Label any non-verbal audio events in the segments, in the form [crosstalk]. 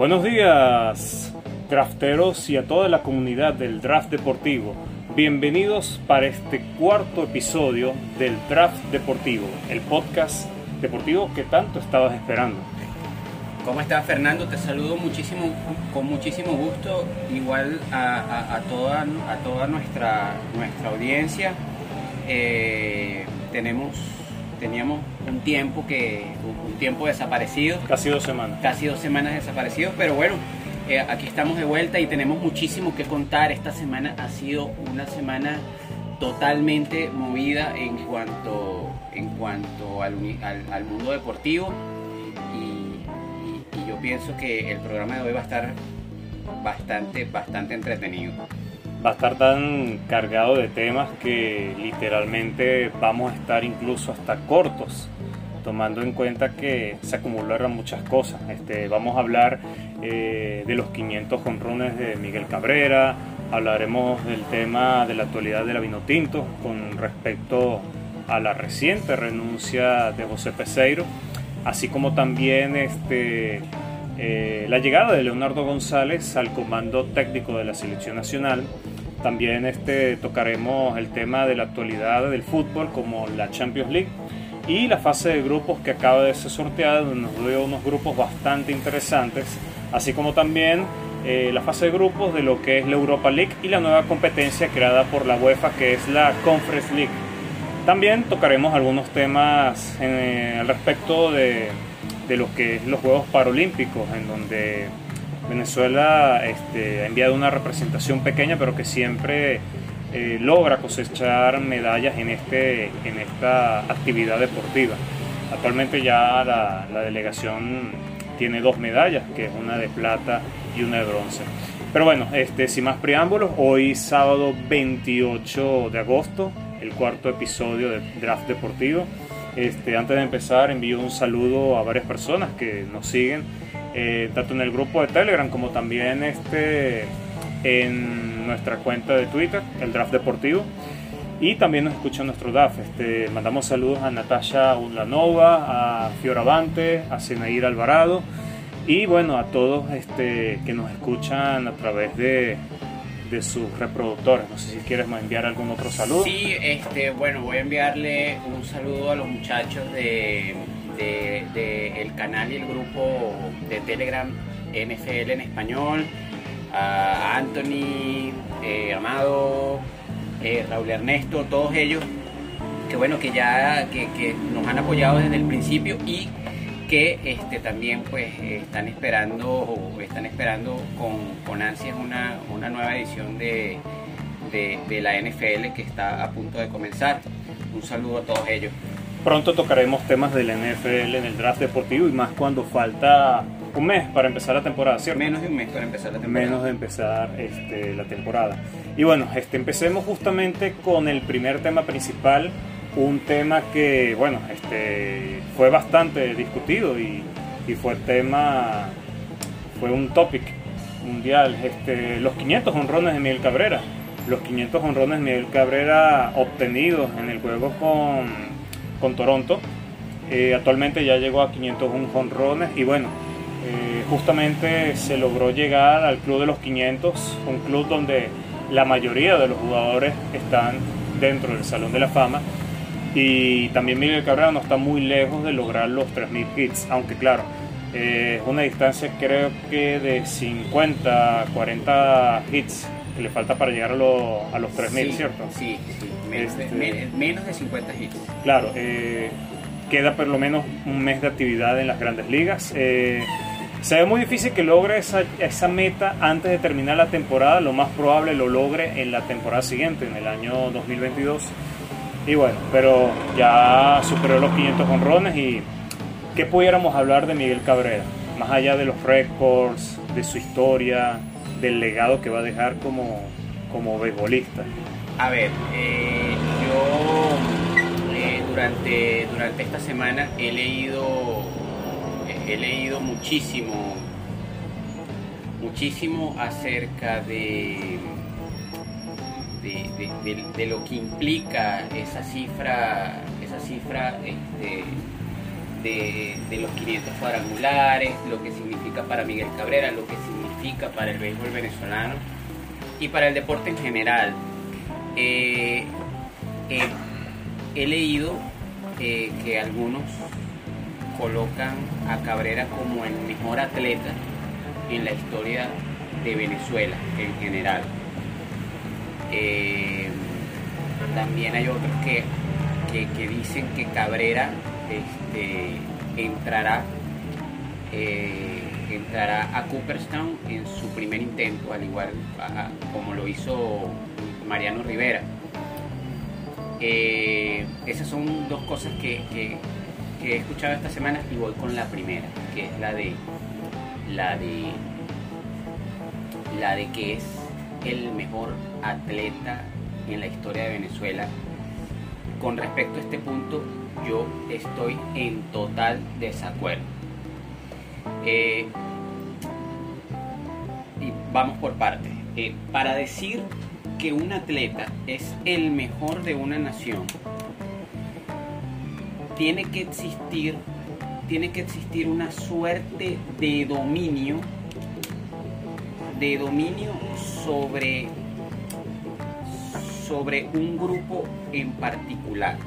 Buenos días, drafteros y a toda la comunidad del draft deportivo. Bienvenidos para este cuarto episodio del Draft Deportivo, el podcast deportivo que tanto estabas esperando. ¿Cómo estás Fernando? Te saludo muchísimo, con muchísimo gusto, igual a, toda, a toda nuestra, nuestra audiencia. Eh, tenemos teníamos un tiempo que un tiempo desaparecido. Casi dos semanas. Casi dos semanas desaparecidos, pero bueno, eh, aquí estamos de vuelta y tenemos muchísimo que contar. Esta semana ha sido una semana totalmente movida en cuanto, en cuanto al, al, mundo deportivo y, y yo pienso que el programa de hoy va a estar bastante, bastante entretenido va a estar tan cargado de temas que literalmente vamos a estar incluso hasta cortos, tomando en cuenta que se acumularon muchas cosas. Este, vamos a hablar eh, de los 500 jonrones de Miguel Cabrera, hablaremos del tema de la actualidad de la Vinotinto con respecto a la reciente renuncia de José Peseiro, así como también este, eh, la llegada de Leonardo González al comando técnico de la selección nacional también este, tocaremos el tema de la actualidad del fútbol como la Champions League y la fase de grupos que acaba de ser sorteada, donde nos dio unos grupos bastante interesantes, así como también eh, la fase de grupos de lo que es la Europa League y la nueva competencia creada por la UEFA que es la Conference League. También tocaremos algunos temas eh, al respecto de, de lo que es los Juegos Paralímpicos, en donde Venezuela este, ha enviado una representación pequeña, pero que siempre eh, logra cosechar medallas en, este, en esta actividad deportiva. Actualmente ya la, delegación tiene dos medallas, que es una de plata y una de bronce. Pero bueno, este, sin más preámbulos, hoy sábado 28 de agosto, el cuarto episodio de Draft Deportivo. Este, antes de empezar, envío un saludo a varias personas que nos siguen eh, tanto en el grupo de Telegram como también este, en nuestra cuenta de Twitter, el Draft Deportivo. Y también nos escucha nuestro DAF. Este, mandamos saludos a Natasha Ulanova, a Fioravante, a Senair Alvarado y bueno, a todos este, que nos escuchan a través de, de sus reproductores. No sé si quieres enviar algún otro saludo. Sí, este, bueno, voy a enviarle un saludo a los muchachos de de, el canal y el grupo de Telegram NFL en español, a Anthony, eh, Amado, eh, Raúl Ernesto, todos ellos que bueno que ya que, nos han apoyado desde el principio y que este, también pues están esperando o están esperando con, con ansias una, una nueva edición de, de la NFL que está a punto de comenzar. Un saludo a todos ellos. Pronto tocaremos temas del NFL en el draft deportivo y más cuando falta un mes para empezar la temporada, ¿cierto? Menos de un mes para empezar la temporada. Menos de empezar este, la temporada. Y bueno, este, empecemos justamente con el primer tema principal, un tema que, bueno, este, fue bastante discutido y, y fue tema, fue un topic mundial, este, los 500 honrones de Miguel Cabrera. Los 500 honrones de Miguel Cabrera obtenidos en el juego con con Toronto. Eh, actualmente ya llegó a 501 jonrones y bueno, eh, justamente se logró llegar al club de los 500, un club donde la mayoría de los jugadores están dentro del Salón de la Fama. Y también Miguel Cabrera no está muy lejos de lograr los 3.000 hits, aunque claro, eh, es una distancia creo que de 50, 40 hits que le falta para llegar a, a los 3.000, ¿cierto? Sí, sí. Este, menos, de 50 hits. Claro, eh, queda por lo menos un mes de actividad en las grandes ligas. Eh, se ve muy difícil que logre esa, esa meta antes de terminar la temporada. Lo más probable lo logre en la temporada siguiente, en el año 2022. Y bueno, pero ya superó los 500 honrones y ¿qué pudiéramos hablar de Miguel Cabrera? Más allá de los récords, de su historia, del legado que va a dejar como, como beisbolista. A ver, eh, yo eh, durante, durante esta semana he leído, he leído muchísimo, muchísimo acerca de, de, lo que implica esa cifra, esa cifra este, de, los 500 cuadrangulares, lo que significa para Miguel Cabrera, lo que significa para el béisbol venezolano y para el deporte en general. Eh, eh, he leído eh, que algunos colocan a Cabrera como el mejor atleta en la historia de Venezuela en general. También hay otros que, que dicen que Cabrera este, entrará, eh, entrará a Cooperstown en su primer intento, al igual como lo hizo Mariano Rivera. Eh, esas son dos cosas que, he escuchado esta semana y voy con la primera, que es la de la de la de que es el mejor atleta en la historia de Venezuela. Con respecto a este punto, yo estoy en total desacuerdo. Eh, y vamos por partes. Eh, para decir que un atleta es el mejor de una nación, tiene que existir, tiene que existir una suerte de dominio, de dominio sobre, sobre un grupo en particular.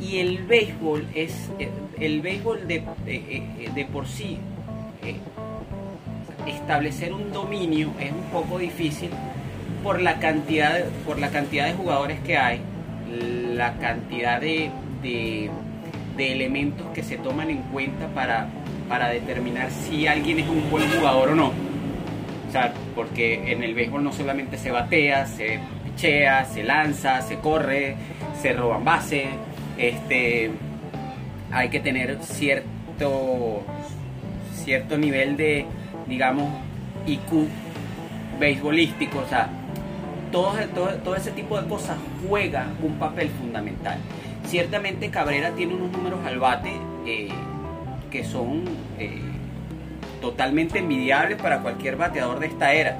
Y el béisbol es eh, el béisbol de, eh, de por sí eh, establecer un dominio es un poco difícil por la cantidad por la cantidad de jugadores que hay la cantidad de, de, elementos que se toman en cuenta para, para determinar si alguien es un buen jugador o no o sea, porque en el béisbol no solamente se batea, se pichea, se lanza, se corre, se roban bases, este, hay que tener cierto, cierto nivel de, digamos, IQ beisbolístico, o sea, todo, todo, ese tipo de cosas juega un papel fundamental. Ciertamente Cabrera tiene unos números al bate eh, que son eh, totalmente envidiables para cualquier bateador de esta era,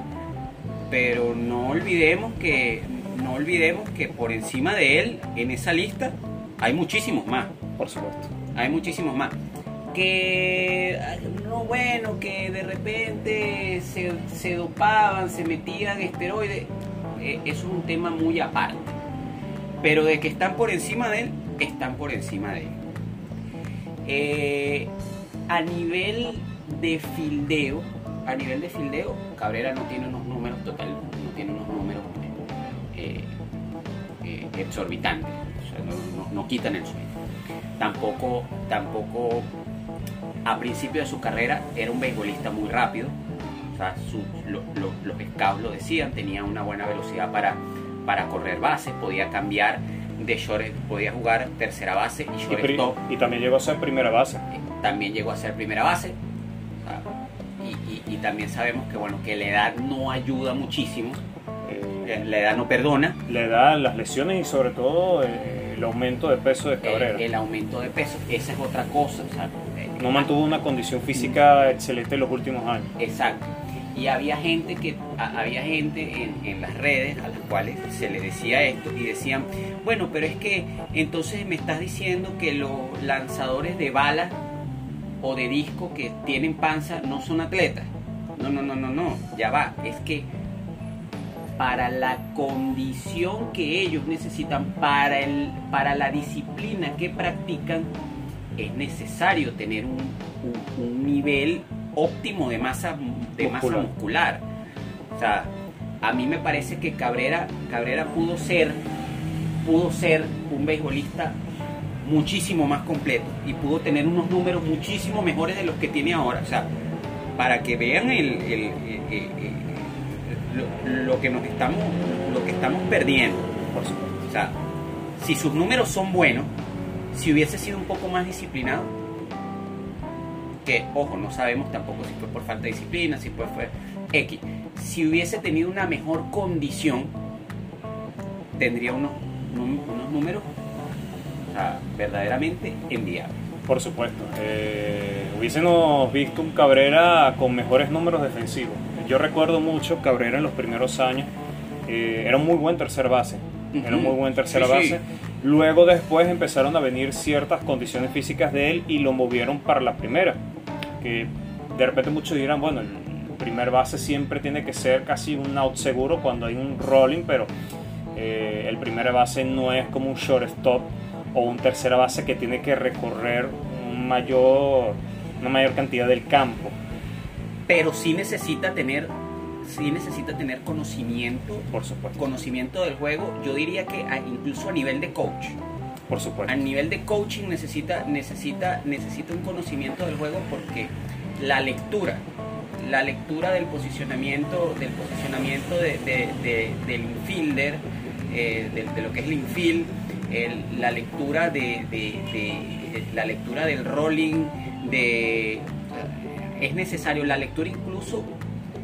pero no olvidemos que no olvidemos que por encima de él en esa lista hay muchísimos más. Por supuesto. Hay muchísimos más. Que, no, bueno, que de repente se, dopaban, se metían esteroides. Eh, eso es un tema muy aparte. Pero de que están por encima de él, están por encima de él. Eh, a nivel de fildeo, a nivel de fildeo, Cabrera no tiene unos números total, no tiene unos números eh, exorbitantes no, quitan el sueño. Tampoco, tampoco a principio de su carrera era un beisbolista muy rápido. O sea, los scouts lo decían, tenía una buena velocidad para, para correr bases, podía cambiar de short, podía jugar tercera base y shortstop. Y, también llegó a ser primera base. Eh, también llegó a ser primera base. También sabemos que bueno que la edad no ayuda muchísimo. Eh, la edad no perdona. La edad, las lesiones y sobre todo eh, el aumento de peso de Cabrera. El, aumento de peso, esa es otra cosa. no mantuvo una condición física excelente en los últimos años. Exacto. Y había gente que había gente en, las redes a las cuales se le decía esto y decían, bueno, pero es que entonces me estás diciendo que los lanzadores de bala o de disco que tienen panza no son atletas. No, no, no, no, no, ya va. Es que para la condición que ellos necesitan, para, el, para la disciplina que practican, es necesario tener un, nivel óptimo de masa, de muscular. masa muscular. O sea, a mí me parece que Cabrera, Cabrera pudo ser, pudo ser un beisbolista muchísimo más completo y pudo tener unos números muchísimo mejores de los que tiene ahora. O sea, para que vean el lo, que nos estamos, lo que estamos perdiendo. Por supuesto. O sea, si sus números son buenos, si hubiese sido un poco más disciplinado, que ojo, no sabemos tampoco si fue por falta de disciplina, si fue, fue X, si hubiese tenido una mejor condición, tendría unos, unos números verdaderamente enviables. Por supuesto. Eh, hubiésemos visto un Cabrera con mejores números defensivos yo recuerdo mucho Cabrera en los primeros años, eh, era un muy buen tercer base, era un muy buen tercera base. Luego después empezaron a venir ciertas condiciones físicas de él y lo movieron para la primera. Que de repente muchos dirán, bueno, el primer base siempre tiene que ser casi un out seguro cuando hay un rolling, pero eh, el primer base no es como un shortstop o un tercera base que tiene que recorrer un mayor, una mayor cantidad del campo. Pero sí necesita tener sí necesita tener conocimiento, por supuesto. conocimiento del juego. Yo diría que incluso a nivel de coach. Por supuesto. A nivel de coaching necesita, necesita, necesita un conocimiento del juego porque la lectura, la lectura del posicionamiento, del posicionamiento del infielder, eh, de, lo que es el infield, la lectura de, la lectura del rolling, de es necesario la lectura incluso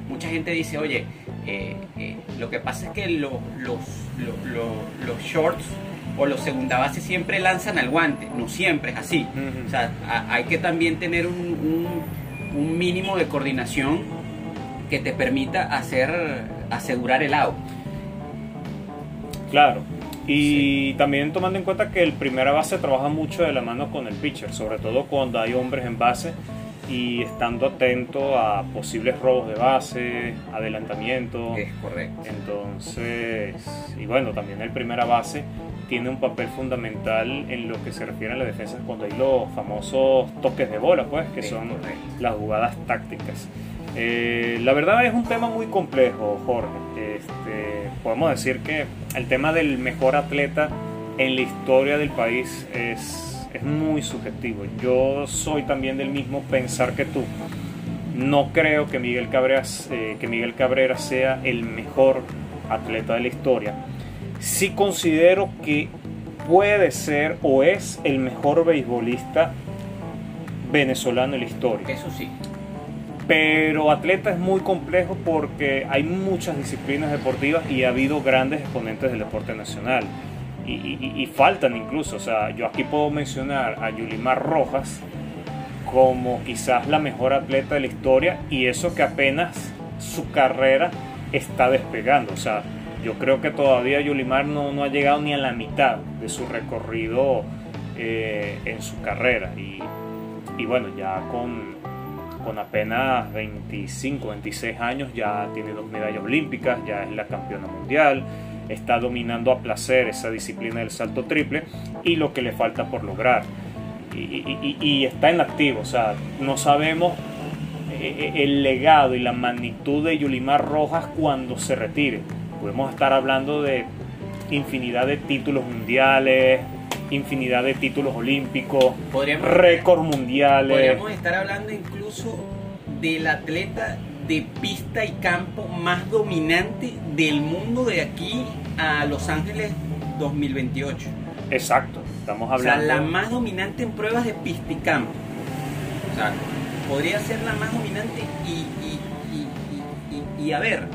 mucha gente dice, oye, eh, eh, lo que pasa es que los, los, los, shorts o los segunda base siempre lanzan al guante, no siempre es así. O sea, hay que también tener un, un, mínimo de coordinación que te permita hacer asegurar el out. Claro. Y también tomando en cuenta que el primera base trabaja mucho de la mano con el pitcher, sobre todo cuando hay hombres en base y estando atento a posibles robos de base, adelantamiento. Es correcto. Entonces, y bueno, también el primera base tiene un papel fundamental en lo que se refiere a la defensa cuando hay los famosos toques de bola, pues, que son las jugadas tácticas. Eh, la verdad es un tema muy complejo, Jorge. Este, podemos decir que el tema del mejor atleta en la historia del país es es muy subjetivo. Yo soy también del mismo pensar que tú. No creo que Miguel Cabrera, eh, que Miguel Cabrera sea el mejor atleta de la historia. Sí considero que puede ser o es el mejor beisbolista venezolano en la historia. Eso sí. Pero atleta es muy complejo porque hay muchas disciplinas deportivas y ha habido grandes exponentes del deporte nacional y, faltan incluso. O sea, yo aquí puedo mencionar a Yulimar Rojas como quizás la mejor atleta de la historia y eso que apenas su carrera está despegando. O sea, yo creo que todavía Yulimar no, no ha llegado ni a la mitad de su recorrido eh, en su carrera. Y, y bueno, ya con, con apenas 25, 26 años ya tiene dos medallas olímpicas, ya es la campeona mundial está dominando a placer esa disciplina del salto triple y lo que le falta por lograr. Y, está en activo, o sea, no sabemos eh, eh, el legado y la magnitud de Yulimar Rojas cuando se retire. Podemos estar hablando de infinidad de títulos mundiales, infinidad de títulos olímpicos, récords mundiales. Podríamos estar hablando incluso del atleta de pista y campo más dominante del mundo de aquí a Los Ángeles 2028. Exacto, estamos hablando. O sea, la más dominante en pruebas de pista y campo. O sea, podría ser la más dominante y, y, a ver,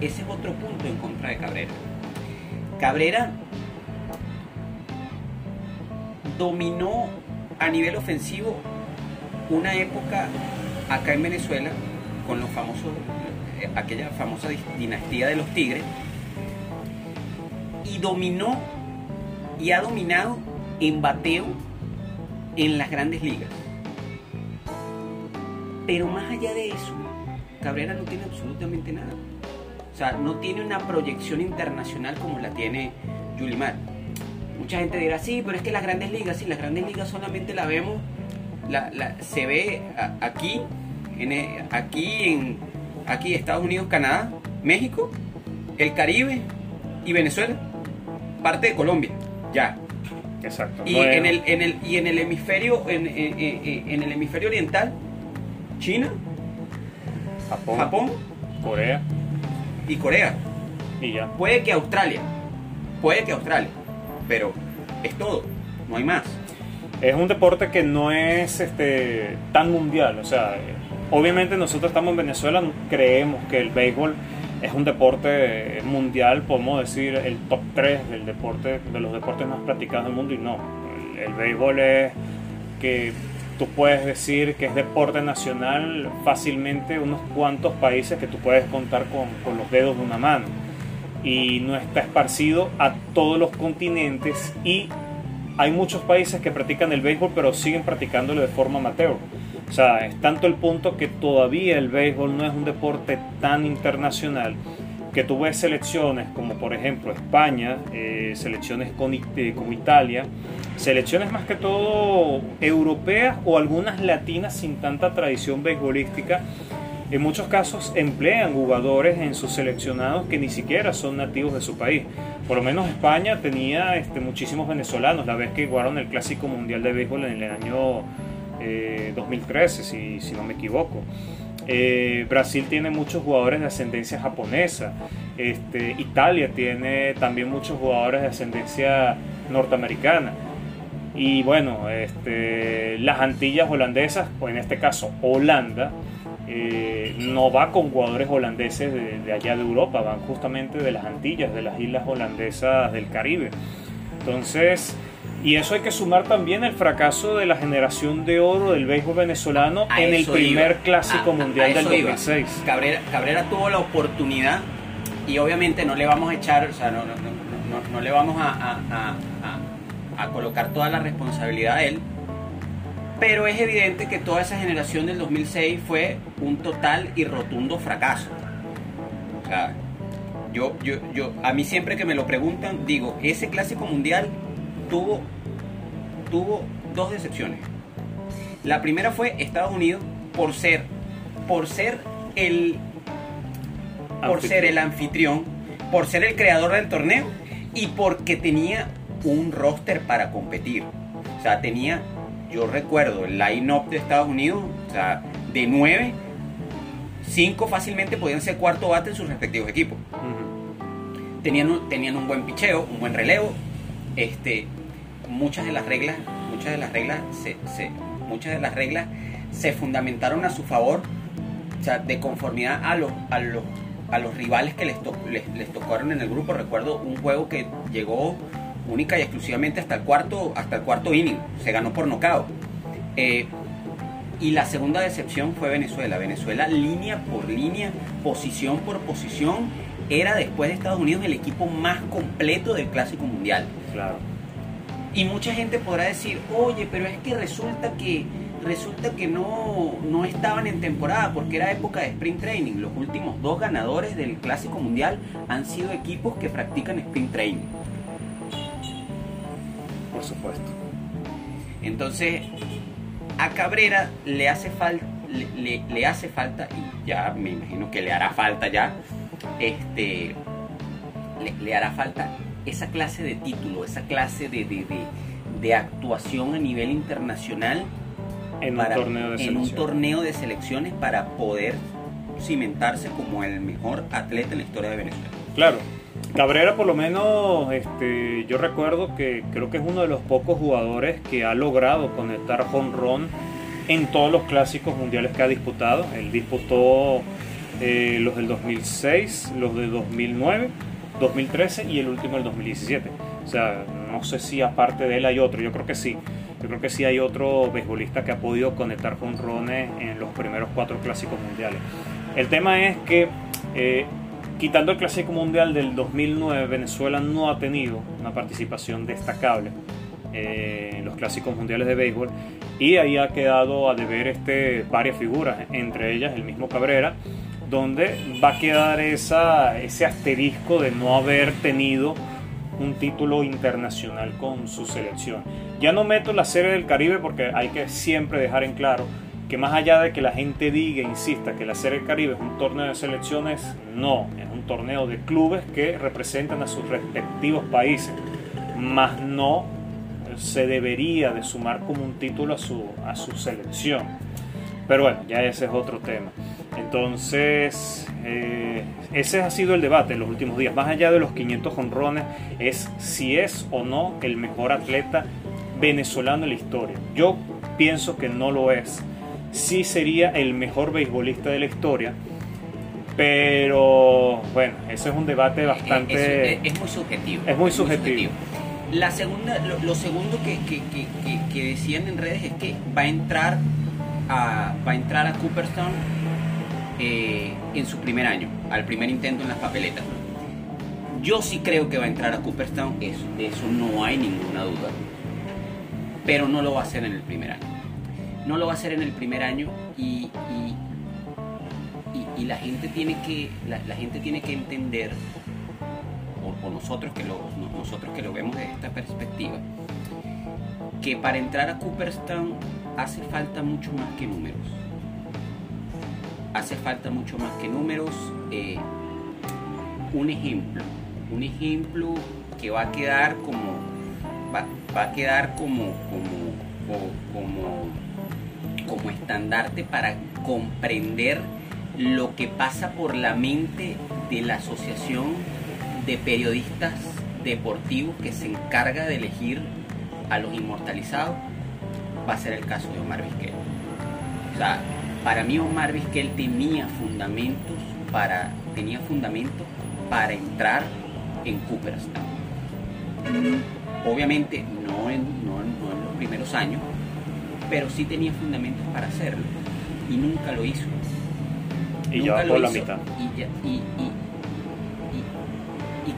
ese es otro punto en contra de Cabrera. Cabrera dominó a nivel ofensivo una época acá en Venezuela con los famosos, eh, aquella famosa dinastía de los tigres, y dominó y ha dominado en bateo en las grandes ligas. Pero más allá de eso, Cabrera no tiene absolutamente nada. O sea, no tiene una proyección internacional como la tiene Yulimar. Mucha gente dirá, sí, pero es que las grandes ligas, sí, las grandes ligas solamente la vemos, la, se ve aquí en, aquí en aquí Estados Unidos, Canadá, México, el Caribe y Venezuela, parte de Colombia, ya. Exacto. Y, en, el, en el, y en el hemisferio en, en, el hemisferio oriental, China, Japón, Japón, Corea y Corea. Y ya. Puede que Australia, puede que Australia, pero es todo, no hay más. Es un deporte que no es este tan mundial, o sea, Obviamente nosotros estamos en Venezuela, creemos que el béisbol es un deporte mundial, podemos decir el top 3 del deporte, de los deportes más practicados del mundo y no. El, béisbol es que tú puedes decir que es deporte nacional fácilmente unos cuantos países que tú puedes contar con, con los dedos de una mano. Y no está esparcido a todos los continentes y hay muchos países que practican el béisbol pero siguen practicándolo de forma amateur. O sea, es tanto el punto que todavía el béisbol no es un deporte tan internacional que tú ves selecciones como por ejemplo España, eh, selecciones con, eh, como Italia, selecciones más que todo europeas o algunas latinas sin tanta tradición beisbolística, en muchos casos emplean jugadores en sus seleccionados que ni siquiera son nativos de su país. Por lo menos España tenía este, muchísimos venezolanos la vez que jugaron el Clásico Mundial de Béisbol en el año 2013, eh, si no me equivoco. Eh, Brasil tiene muchos jugadores de ascendencia japonesa. Este, Italia tiene también muchos jugadores de ascendencia norteamericana. Y bueno, este, las Antillas holandesas, o en este caso Holanda, eh, no va con jugadores holandeses de, de, allá de Europa, van justamente de las Antillas, de las islas holandesas del Caribe. Entonces, y eso hay que sumar también el fracaso de la generación de oro del béisbol venezolano en el primer clásico mundial del 2006. Cabrera, Cabrera, tuvo la oportunidad y obviamente no le vamos a echar, o sea, no, no, no, no le vamos a, a, a, colocar toda la responsabilidad a él, pero es evidente que toda esa generación del 2006 fue un total y rotundo fracaso. O sea, yo, yo, yo, a mí siempre que me lo preguntan, digo, ese clásico mundial tuvo, tuvo dos decepciones. La primera fue Estados Unidos por ser, por ser el, por ser el anfitrión, por ser el creador del torneo y porque tenía un roster para competir. O sea, tenía, yo recuerdo el line-up de Estados Unidos, o sea, de nueve, cinco fácilmente podían ser cuarto bate en sus respectivos equipos. tenían, tenían un buen picheo, un buen relevo, este, muchas de las reglas, muchas de las reglas se, muchas de las reglas se fundamentaron a su favor, o sea, de conformidad a los, a los, a los rivales que les, les, tocaron en el grupo. Recuerdo un juego que llegó única y exclusivamente hasta el cuarto, hasta el cuarto inning, se ganó por nocao. Eh, y la segunda decepción fue Venezuela. Venezuela, línea por línea, posición por posición, era después de Estados Unidos el equipo más completo del Clásico Mundial. Claro. Y mucha gente podrá decir, oye, pero es que resulta que resulta que no, no estaban en temporada porque era época de sprint training. Los últimos dos ganadores del Clásico Mundial han sido equipos que practican sprint training. Por supuesto. Entonces, a Cabrera le hace falta, le, le, hace falta, y ya me imagino que le hará falta ya, este, le, le hará falta esa clase de título, esa clase de, de, de, actuación a nivel internacional en, un torneo de en un torneo de selecciones para poder cimentarse como el mejor atleta en la historia de Venezuela. Claro, Cabrera por lo menos este, yo recuerdo que creo que es uno de los pocos jugadores que ha logrado conectar run en todos los clásicos mundiales que ha disputado. Él disputó eh, los del 2006, los de 2009 2013 y el último el 2017. O sea, no sé si aparte de él hay otro, yo creo que sí. Yo creo que sí hay otro beisbolista que ha podido conectar con Rone en los primeros cuatro clásicos mundiales. El tema es que, eh, quitando el clásico mundial del 2009, Venezuela no ha tenido una participación destacable eh, en los clásicos mundiales de béisbol y ahí ha quedado a deber este, varias figuras, entre ellas el mismo Cabrera donde va a quedar ese asterisco de no haber tenido un título internacional con su selección. Ya no meto la serie del Caribe porque hay que siempre dejar en claro que más allá de que la gente diga, insista, que la serie del Caribe es un torneo de selecciones, no, torneo de clubes que representan a sus respectivos países, más no se debería de sumar como un título a su, a su selección. Pero bueno, ya ese es otro tema. Entonces, eh, ese ha sido el debate en los últimos días. Más allá de los 500 honrones, es si es o no el mejor atleta venezolano en la historia. Yo pienso que no lo es. Sí sería el mejor beisbolista de la historia, pero bueno, ese es un debate bastante... Es, muy subjetivo. Es muy subjetivo. La segunda, lo, segundo que, que, decían en redes es que va a entrar a, va a entrar a Cooperstown eh, en su primer año, al primer intento en las papeletas. Yo sí creo que va a entrar a Cooperstown, eso, de eso no hay ninguna duda. Pero no lo va a hacer en el primer año. No lo va a hacer en el primer año y, y, la, gente tiene que, la, gente tiene que entender, o, nosotros, que lo, nosotros que lo vemos desde esta perspectiva, que para entrar a Cooperstown hace falta mucho más que números. Hace falta mucho más que números. Eh, un ejemplo, un ejemplo que va a quedar como va, a quedar como como, como como estandarte para comprender lo que pasa por la mente de la asociación de periodistas deportivos que se encarga de elegir a los inmortalizados va a ser el caso de Omar Vizquel. O sea, para mí Omar Vizquel tenía fundamentos para tenía fundamentos para entrar en Cooperstown. Obviamente no en, los primeros años, pero sí tenía fundamentos para hacerlo y nunca lo hizo. Y ya por la mitad. Y,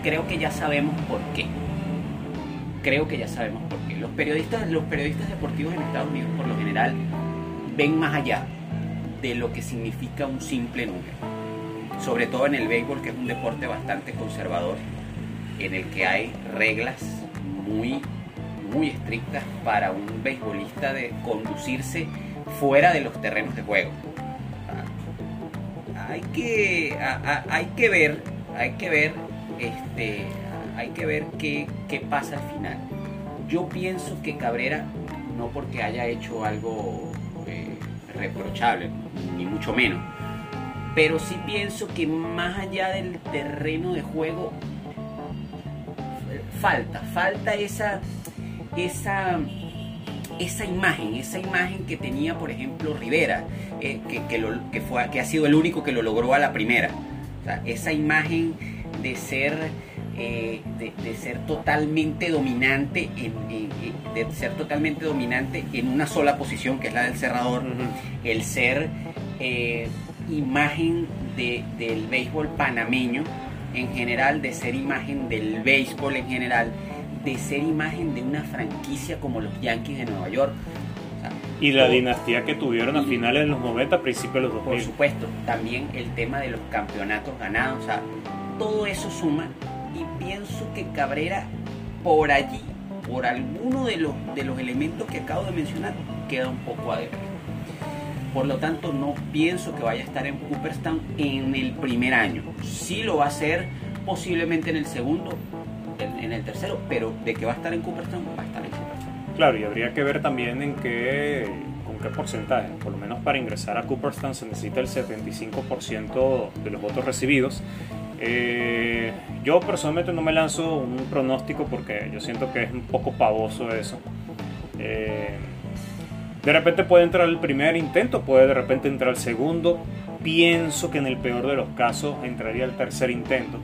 creo que ya sabemos por qué. Creo que ya sabemos por qué. Los periodistas, los periodistas deportivos en Estados Unidos por lo general ven más allá de lo que significa un simple número sobre todo en el béisbol, que es un deporte bastante conservador, en el que hay reglas muy, muy estrictas para un beisbolista de conducirse fuera de los terrenos de juego. Hay que, hay que ver, hay que ver, este, hay que ver qué, pasa al final. Yo pienso que Cabrera, no porque haya hecho algo eh, reprochable, ni mucho menos, pero sí pienso que más allá del terreno de juego falta, falta esa, esa, esa imagen, esa imagen que tenía, por ejemplo, Rivera, eh, que, fue, que ha sido el único que lo logró a la primera. esa imagen de ser, eh, de, ser totalmente dominante, en, de ser totalmente dominante en una sola posición, que es la del cerrador, el ser eh, imagen del béisbol panameño en general, de ser imagen del béisbol en general, de ser imagen de una franquicia como los Yankees de Nueva York. y la dinastía que tuvieron a finales de los 90, principios de los 2000. Por supuesto, también el tema de los campeonatos ganados, o sea, todo eso suma y pienso que Cabrera por allí, por alguno de los, de los elementos que acabo de mencionar, queda un poco adentro. Por lo tanto, no pienso que vaya a estar en Cooperstown en el primer año. Sí lo va a hacer posiblemente en el segundo, en, el tercero, pero de que va a estar en Cooperstown, va a estar en Cooperstown. Claro, y habría que ver también en qué, con qué porcentaje. Por lo menos para ingresar a Cooperstown se necesita el 75% de los votos recibidos. Eh, yo personalmente no me lanzo un pronóstico porque yo siento que es un poco pavoso eso. Eh, de repente puede entrar el primer intento, puede de repente entrar el segundo. Pienso que en el peor de los casos entraría el tercer intento,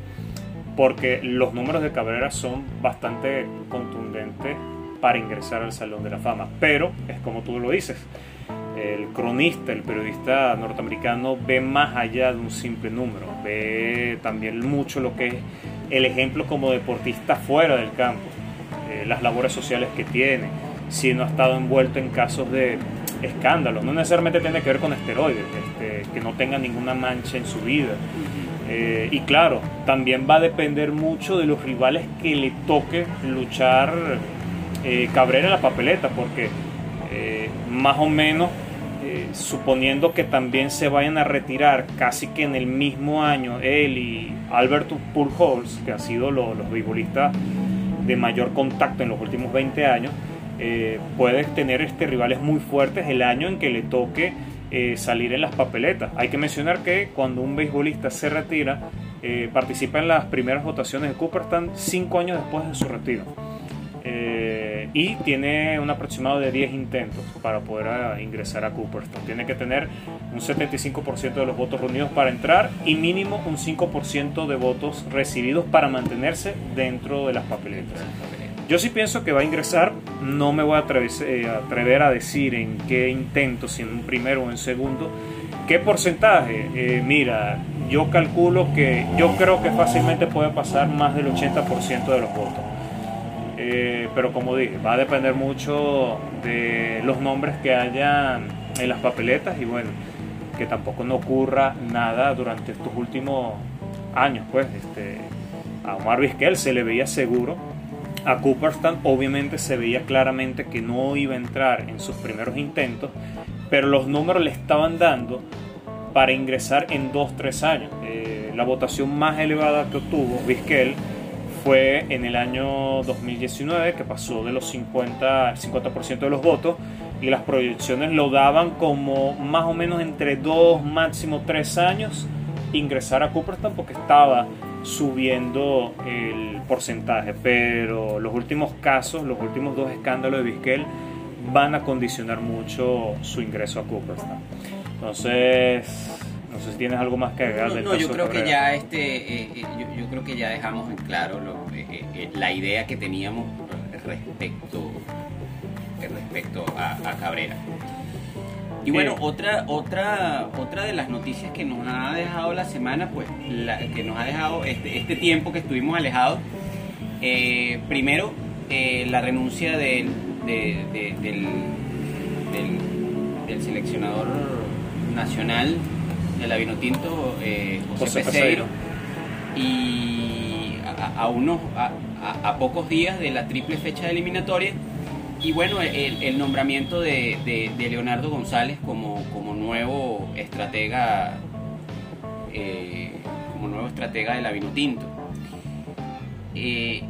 porque los números de Cabrera son bastante contundentes para ingresar al Salón de la Fama. Pero es como tú lo dices, el cronista, el periodista norteamericano ve más allá de un simple número, ve también mucho lo que es el ejemplo como deportista fuera del campo, eh, las labores sociales que tiene si no ha estado envuelto en casos de escándalos. No necesariamente tiene que ver con esteroides, este, que no tenga ninguna mancha en su vida. Eh, y claro, también va a depender mucho de los rivales que le toque luchar eh, Cabrera en la papeleta, porque eh, más o menos, suponiendo que también se vayan a retirar casi que en el mismo año él y Alberto Pujols, que ha sido los beisbolistas de mayor contacto en los últimos 20 años, eh, puede tener este, rivales muy fuertes el año en que le toque eh, salir en las papeletas. Hay que mencionar que cuando un beisbolista se retira, eh, participa en las primeras votaciones de Cooperstown cinco años después de su retiro. y tiene un aproximado de 10 intentos para poder ah, ingresar a Cooperstown. Tiene que tener un 75% de los votos reunidos para entrar y mínimo un 5% de votos recibidos para mantenerse dentro de las papeletas. Yo sí pienso que va a ingresar, no me voy a eh, atrever, a decir en qué intento, si en un primero o en segundo, qué porcentaje. Eh, mira, yo calculo que, yo creo que fácilmente puede pasar más del 80% de los votos. Eh, pero como dije, va a depender mucho de los nombres que haya en las papeletas y bueno, que tampoco no ocurra nada durante estos últimos años, pues, este, a Omar Vizquel se le veía seguro, a Cooperstown obviamente se veía claramente que no iba a entrar en sus primeros intentos, pero los números le estaban dando para ingresar en 2-3 años. Eh, la votación más elevada que obtuvo Vizquel fue en el año 2019, que pasó de los 50 al 50% de los votos, y las proyecciones lo daban como más o menos entre 2, máximo 3 años ingresar a Cooperstown porque estaba subiendo el porcentaje, pero los últimos casos, los últimos dos escándalos de Vizquel van a condicionar mucho su ingreso a Cooperstown. Entonces, no sé si tienes algo más que agregar. No, yo creo que ya este, eh, eh, yo, creo que ya dejamos en claro eh, la idea que teníamos respecto respecto a, Cabrera. Y bueno, otra, otra, otra de las noticias que nos ha dejado la semana, pues, la, que nos ha dejado este, este tiempo que estuvimos alejados, primero, la renuncia del, del, del, seleccionador nacional de la Vinotinto, eh, José, Peseiro, y a, unos, a, pocos días de la triple fecha de eliminatoria, y bueno, el, nombramiento de, Leonardo González como, nuevo estratega, eh, como nuevo estratega de la Vinotinto. Eh,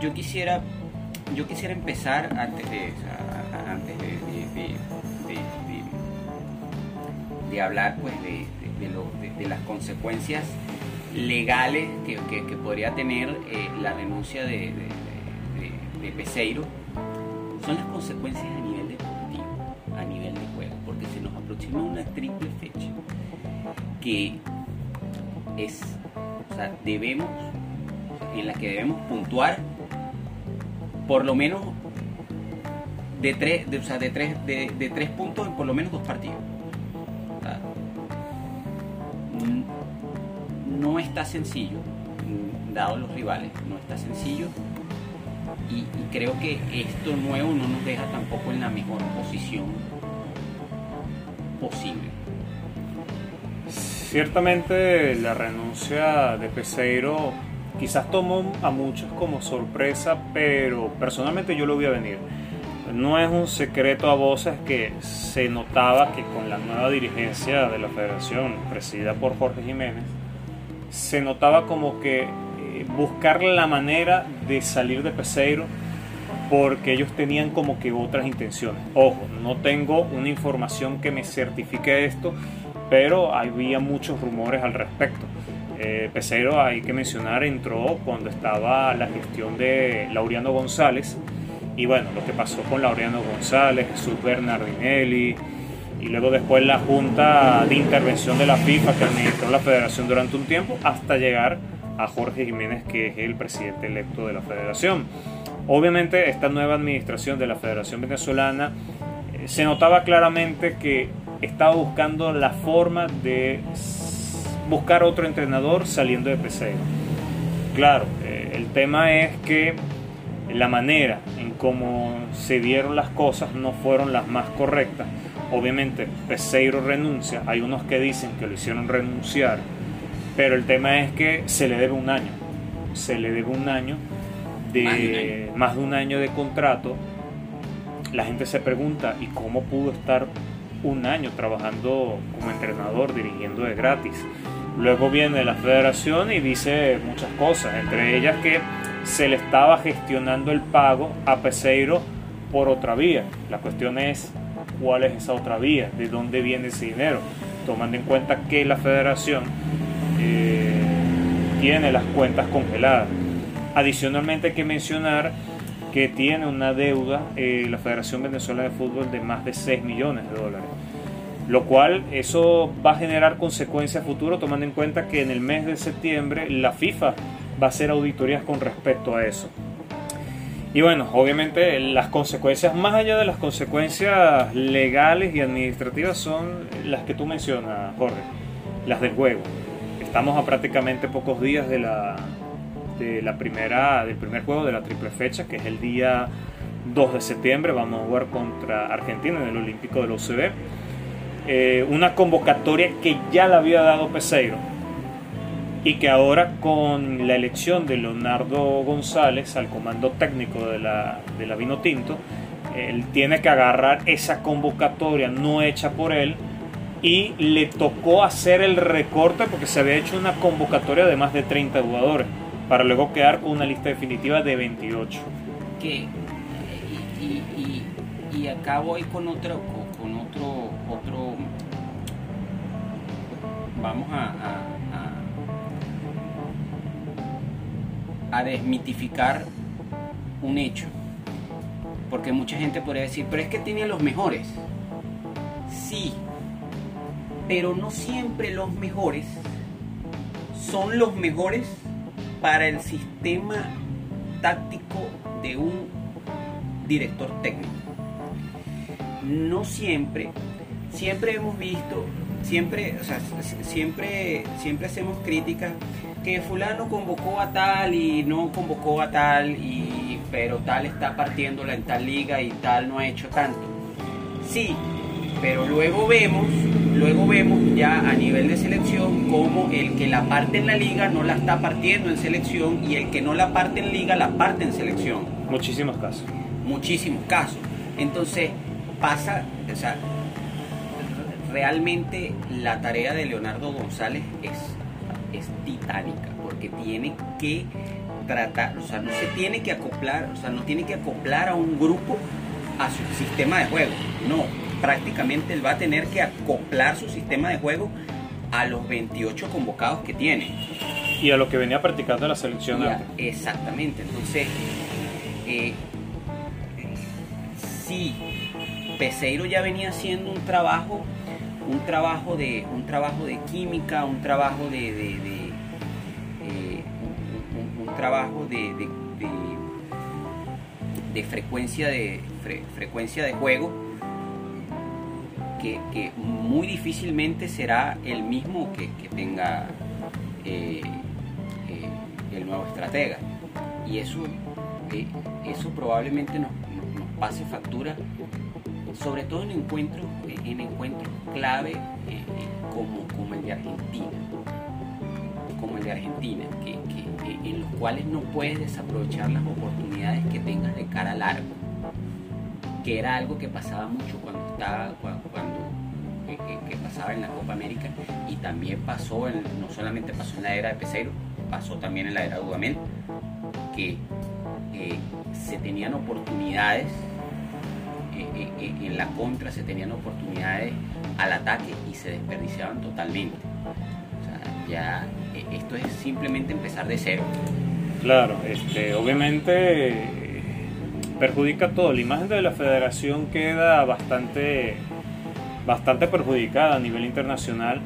yo, quisiera yo quisiera empezar antes de, antes de, de hablar pues de, de, las consecuencias legales que, que, podría tener eh, la renuncia de, de, Peseiro son las consecuencias a nivel deportivo, a nivel de juego, porque se nos aproxima una triple fecha que es, o sea, debemos, en la que debemos puntuar por lo menos de tres, de, o sea, de tres, de, de tres puntos en por lo menos dos partidos. no está sencillo, dado los rivales, no está sencillo. Y, creo que esto nuevo no nos deja tampoco en la mejor posición posible. Ciertamente la renuncia de Peseiro quizás tomó a muchos como sorpresa, pero personalmente yo lo voy a venir. No es un secreto a voces que se notaba que con la nueva dirigencia de la federación, presidida por Jorge Jiménez, se notaba como que buscar la manera de salir de Peseiro porque ellos tenían como que otras intenciones. Ojo, no tengo una información que me certifique esto, pero había muchos rumores al respecto. Eh, Peseiro, hay que mencionar, entró cuando estaba la gestión de Laureano González. Y bueno, lo que pasó con Laureano González, Jesús Bernardinelli, y luego después la Junta de Intervención de la FIFA que administró la federación durante un tiempo hasta llegar a Jorge Jiménez que es el presidente electo de la federación. Obviamente esta nueva administración de la Federación Venezolana eh, se notaba claramente que estaba buscando la forma de buscar otro entrenador saliendo de Peseiro. Claro, eh, el tema es que la manera en cómo se dieron las cosas no fueron las más correctas Obviamente Peseiro renuncia, hay unos que dicen que lo hicieron renunciar, pero el tema es que se le debe un año, se le debe un año de más de un año de, contrato. La gente se pregunta, ¿y cómo pudo estar un año trabajando como entrenador, dirigiendo de gratis? Luego viene la federación y dice muchas cosas, entre ellas que se le estaba gestionando el pago a Peseiro por otra vía. La cuestión es cuál es esa otra vía, de dónde viene ese dinero, tomando en cuenta que la federación eh, tiene las cuentas congeladas. Adicionalmente hay que mencionar que tiene una deuda eh, la Federación Venezolana de Fútbol de más de 6 millones de dólares. Lo cual eso va a generar consecuencias futuras tomando en cuenta que en el mes de septiembre la FIFA va a hacer auditorías con respecto a eso. Y bueno, obviamente las consecuencias, más allá de las consecuencias legales y administrativas, son las que tú mencionas, Jorge. las del juego. Estamos a prácticamente pocos días de la, de la primera, del primer juego de la triple fecha, que es el día 2 de septiembre. Vamos a jugar contra Argentina en el Olímpico de la UCB. Eh, una convocatoria que ya la había dado Peseiro y que ahora con la elección de Leonardo González al comando técnico de la, de la Vino Tinto, él tiene que agarrar esa convocatoria no hecha por él y le tocó hacer el recorte porque se había hecho una convocatoria de más de 30 jugadores para luego quedar con una lista definitiva de 28. Que, y, acá voy con otro, con otro, otro vamos a, a, a desmitificar un hecho. Porque mucha gente podría decir, pero es que tenía los mejores. Sí, pero no siempre los mejores son los mejores para el sistema táctico de un director técnico. No siempre, siempre hemos visto, siempre, o sea, siempre, siempre hacemos críticas que fulano convocó a tal y no convocó a tal y pero tal está partiéndola en tal liga y tal no ha hecho tanto. Sí, pero luego vemos, luego vemos ya a nivel de selección como el que la parte en la liga no la está partiendo en selección y el que no la parte en liga la parte en selección. Muchísimos casos. Muchísimos casos. Entonces pasa, o sea, realmente la tarea de Leonardo González es, es titánica porque tiene que tratar, o sea, no se tiene que acoplar, o sea, no tiene que acoplar a un grupo a su sistema de juego, no, prácticamente él va a tener que acoplar su sistema de juego a los 28 convocados que tiene. Y a lo que venía practicando la selección Exactamente, entonces, eh, sí, Peseiro ya venía haciendo un trabajo, un trabajo de, un trabajo de química, un trabajo de, de, eh, un, trabajo de, de, frecuencia de frecuencia de juego que, muy difícilmente será el mismo que, tenga eh, eh, el nuevo estratega. Y eso, eh, eso probablemente nos, pase factura, sobre todo en encuentros, en encuentros clave como, como el de Argentina. Como el de Argentina, que, en los cuales no puedes desaprovechar las oportunidades que tengas de cara largo que era algo que pasaba mucho cuando estaba que, pasaba en la Copa América y también pasó no solamente pasó en la era de Pesero pasó también en la era de Dudamel que eh, se tenían oportunidades eh, eh, en la contra se tenían oportunidades al ataque y se desperdiciaban totalmente o sea, ya esto es simplemente empezar de cero claro este obviamente perjudica todo. La imagen de la federación queda bastante, bastante perjudicada a nivel internacional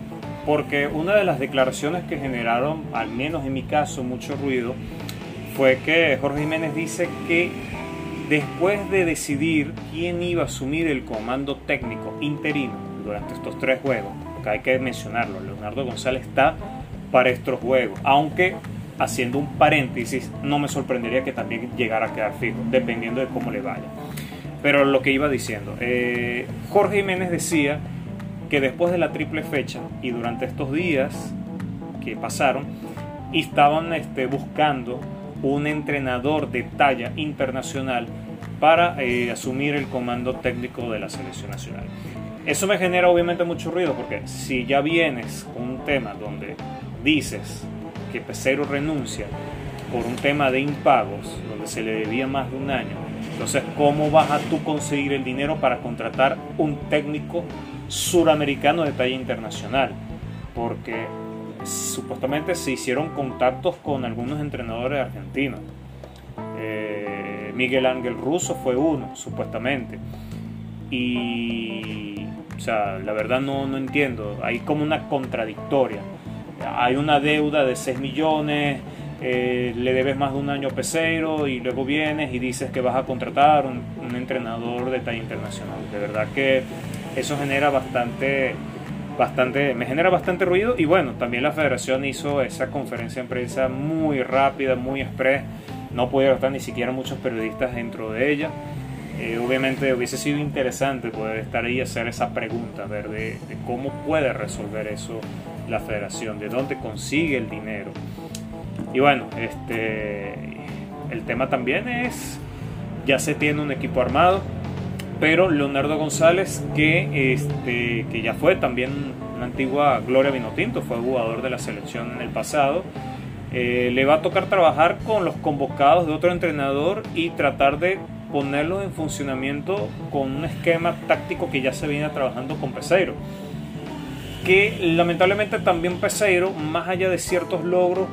porque una de las declaraciones que generaron, al menos en mi caso, mucho ruido, fue que Jorge Jiménez dice que después de decidir quién iba a asumir el comando técnico interino durante estos tres juegos, que hay que mencionarlo, Leonardo González está para estos juegos, aunque haciendo un paréntesis, no me sorprendería que también llegara a quedar fijo, dependiendo de cómo le vaya. Pero lo que iba diciendo, eh, Jorge Jiménez decía que después de la triple fecha y durante estos días que pasaron, estaban este, buscando un entrenador de talla internacional para eh, asumir el comando técnico de la selección nacional. Eso me genera obviamente mucho ruido porque si ya vienes con un tema donde dices que Pesero renuncia por un tema de impagos, donde se le debía más de un año. Entonces, ¿cómo vas a tú conseguir el dinero para contratar un técnico suramericano de talla internacional? Porque supuestamente se hicieron contactos con algunos entrenadores argentinos. Eh, Miguel Ángel Russo fue uno, supuestamente. Y, o sea, la verdad no, no entiendo. Hay como una contradictoria hay una deuda de 6 millones, eh, le debes más de un año a Peseiro y luego vienes y dices que vas a contratar un, un, entrenador de talla internacional. De verdad que eso genera bastante, bastante, me genera bastante ruido y bueno, también la federación hizo esa conferencia de prensa muy rápida, muy express, no pudieron estar ni siquiera muchos periodistas dentro de ella. Eh, obviamente hubiese sido interesante poder estar ahí y hacer esa pregunta, ver de, cómo puede resolver eso la federación, de dónde consigue el dinero. Y bueno, este, el tema también es, ya se tiene un equipo armado, pero Leonardo González, que, este, que ya fue también una antigua Gloria Vinotinto, fue jugador de la selección en el pasado, eh, le va a tocar trabajar con los convocados de otro entrenador y tratar de ponerlos en funcionamiento con un esquema táctico que ya se viene trabajando con Peseiro. Que lamentablemente también Peseiro, más allá de ciertos logros,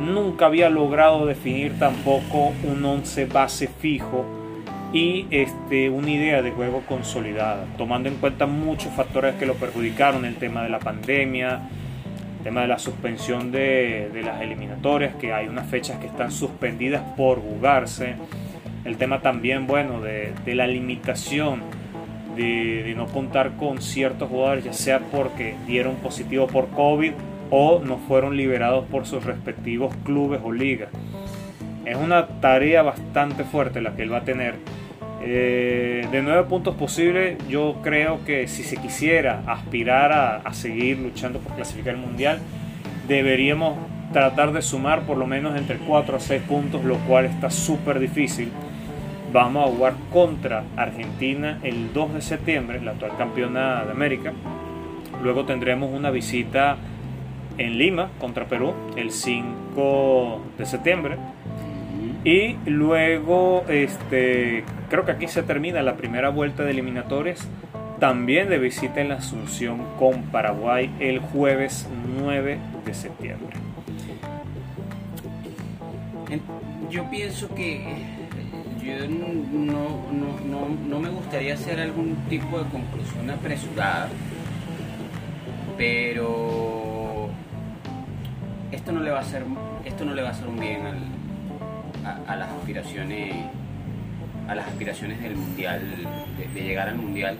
nunca había logrado definir tampoco un once base fijo y este, una idea de juego consolidada, tomando en cuenta muchos factores que lo perjudicaron, el tema de la pandemia, el tema de la suspensión de, las eliminatorias, que hay unas fechas que están suspendidas por jugarse, el tema también, bueno, de, la limitación de, de, no contar con ciertos jugadores, ya sea porque dieron positivo por COVID o no fueron liberados por sus respectivos clubes o ligas. Es una tarea bastante fuerte la que él va a tener. Eh, de nueve puntos posibles, yo creo que si se quisiera aspirar a, seguir luchando por clasificar el mundial, deberíamos tratar de sumar por lo menos entre 4 a 6 puntos, lo cual está súper difícil. Vamos a jugar contra Argentina el 2 de septiembre, la actual campeona de América. Luego tendremos una visita en Lima contra Perú el 5 de septiembre. Y luego, este, creo que aquí se termina la primera vuelta de eliminatorias. También de visita en la Asunción con Paraguay el jueves 9 de septiembre. Yo pienso que yo no, no, no me gustaría hacer algún tipo de conclusión apresurada, pero esto no le va a hacer, esto no le va a hacer un bien a, las aspiraciones a las aspiraciones del mundial de, llegar al mundial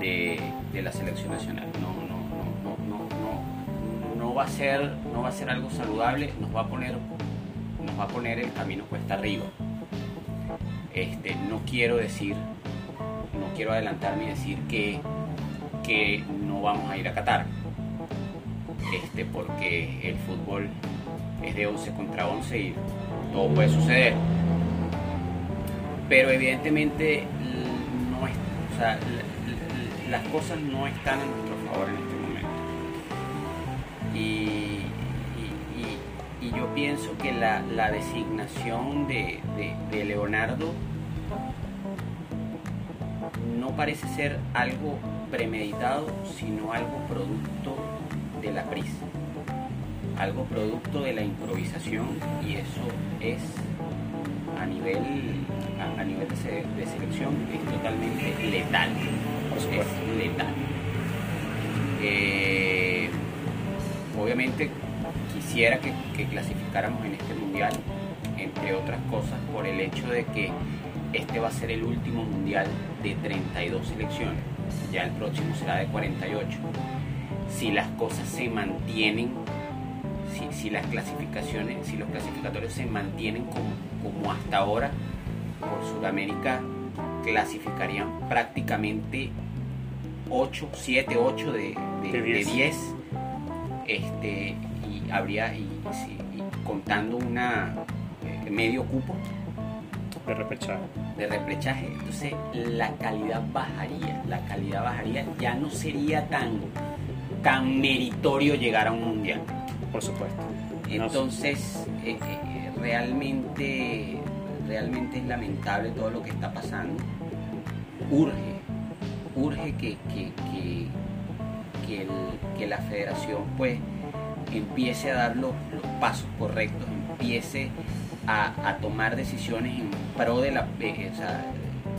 de, la selección nacional. No no, no, no, no, va a ser no va a ser algo saludable nos va a poner nos va a poner el camino cuesta arriba. Este no quiero decir no quiero adelantarme y decir que que no vamos a ir a Qatar este, porque el fútbol es de 11 contra 11 y todo puede suceder. Pero evidentemente no las cosas no están en nuestro favor en este momento. Y, yo pienso que la, designación de, de Leonardo no parece ser algo premeditado, sino algo producto de la prisa, algo producto de la improvisación y eso es a nivel, a, nivel de, selección es totalmente letal, es letal. Eh, obviamente quisiera que, que clasificáramos en este mundial, entre otras cosas por el hecho de que este va a ser el último mundial de 32 selecciones, ya el próximo será de 48 si las cosas se mantienen, si, las clasificaciones, si los clasificatorios se mantienen como, hasta ahora, por Sudamérica clasificarían prácticamente 8, 7, 8 de, de, 10. Este, y habría, y, contando una eh, medio cupo de repechaje. De repechaje. Entonces la calidad bajaría. La calidad bajaría. Ya no sería tan tan meritorio llegar a un mundial. Por supuesto. Entonces, eh, eh, realmente, realmente es lamentable todo lo que está pasando. Urge, urge que, que, que, la federación pues empiece a dar los, pasos correctos, empiece a, tomar decisiones en pro de la, eh,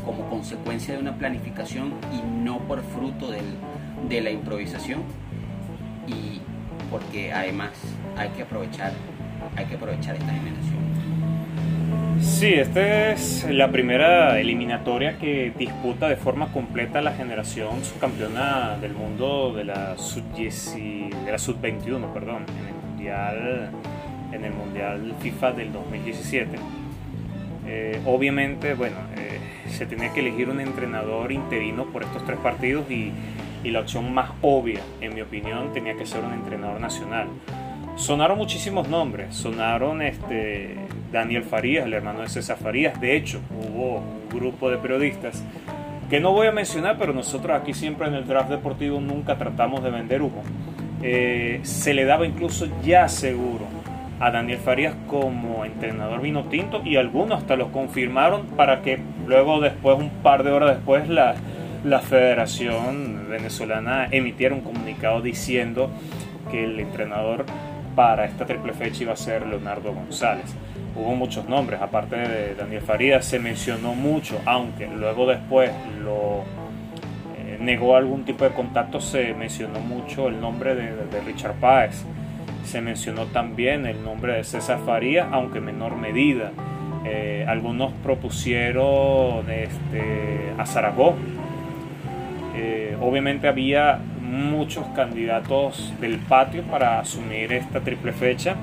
como consecuencia de una planificación y no por fruto de la improvisación y porque además hay que aprovechar, hay que aprovechar esta generación. Sí, esta es la primera eliminatoria que disputa de forma completa la generación subcampeona del mundo de la sub-21, sub perdón, en el mundial en el mundial FIFA del 2017. Eh, obviamente, bueno, eh, se tenía que elegir un entrenador interino por estos tres partidos y, y la opción más obvia, en mi opinión, tenía que ser un entrenador nacional. Sonaron muchísimos nombres, sonaron este, Daniel Farías, el hermano de César Farías, de hecho hubo un grupo de periodistas que no voy a mencionar, pero nosotros aquí siempre en el draft deportivo nunca tratamos de vender humo. Eh, se le daba incluso ya seguro a Daniel Farías como entrenador vino tinto y algunos hasta lo confirmaron para que luego después, un par de horas después, la, la Federación Venezolana emitiera un comunicado diciendo que el entrenador para esta triple fecha iba a ser Leonardo González. Hubo muchos nombres, aparte de Daniel Farías, se mencionó mucho, aunque luego después lo eh, negó algún tipo de contacto, se mencionó mucho el nombre de, Richard Páez se mencionó también el nombre de César Faría, aunque en menor medida. Eh, algunos propusieron este, a Zaragoza. Eh, obviamente había muchos candidatos del patio para asumir esta triple fecha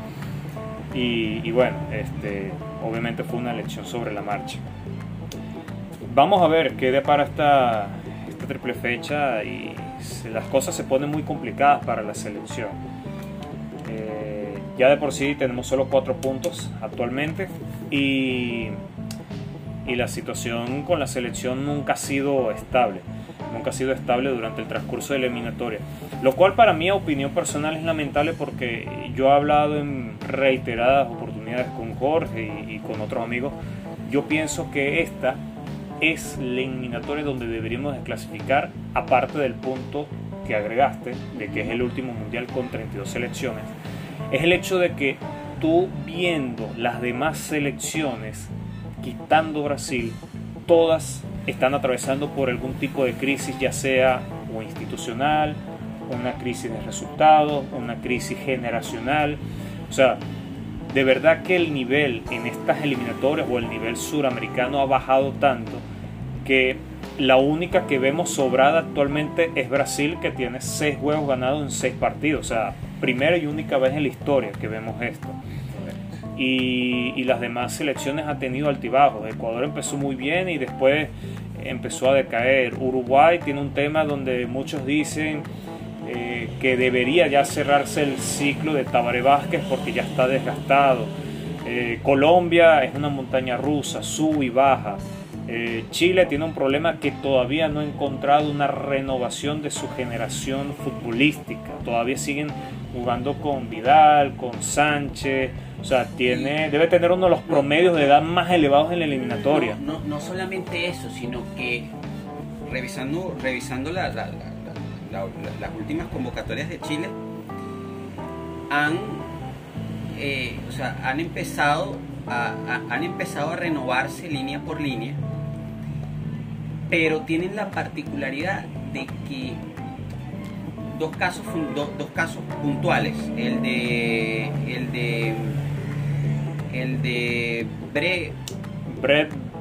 y, bueno, este, obviamente fue una elección sobre la marcha. Vamos a ver qué depara esta, esta triple fecha y las cosas se ponen muy complicadas para la selección. Eh, ya de por sí tenemos solo cuatro puntos actualmente y, y la situación con la selección nunca ha sido estable nunca ha sido estable durante el transcurso de la eliminatoria. Lo cual para a opinión personal, es lamentable porque yo he hablado en reiteradas oportunidades con Jorge y, y, con otros amigos. Yo pienso que esta es la eliminatoria donde deberíamos desclasificar, aparte del punto que agregaste, de que es el último mundial con 32 selecciones, es el hecho de que tú viendo las demás selecciones, quitando Brasil, todas están atravesando por algún tipo de crisis, ya sea o institucional, una crisis de resultados, una crisis generacional. O sea, de verdad que el nivel en estas eliminatorias o el nivel suramericano ha bajado tanto que la única que vemos sobrada actualmente es Brasil, que tiene seis juegos ganados en seis partidos. O sea, primera y única vez en la historia que vemos esto. Y, y las demás selecciones han tenido altibajos. Ecuador empezó muy bien y después empezó a decaer. Uruguay tiene un tema donde muchos dicen eh, que debería ya cerrarse el ciclo de Tabaré Vázquez porque ya está desgastado. Eh, Colombia es una montaña rusa, sube y baja. Eh, Chile tiene un problema que todavía no ha encontrado una renovación de su generación futbolística. Todavía siguen jugando con Vidal, con Sánchez. O sea, tiene, debe tener uno de los promedios de edad más elevados en la eliminatoria. No, no, solamente eso, sino que revisando, revisando la, las últimas convocatorias de Chile, han, eh, o sea, han empezado a, han empezado a renovarse línea por línea pero tienen la particularidad de que dos casos, dos, dos casos puntuales, el de el de el de Bre,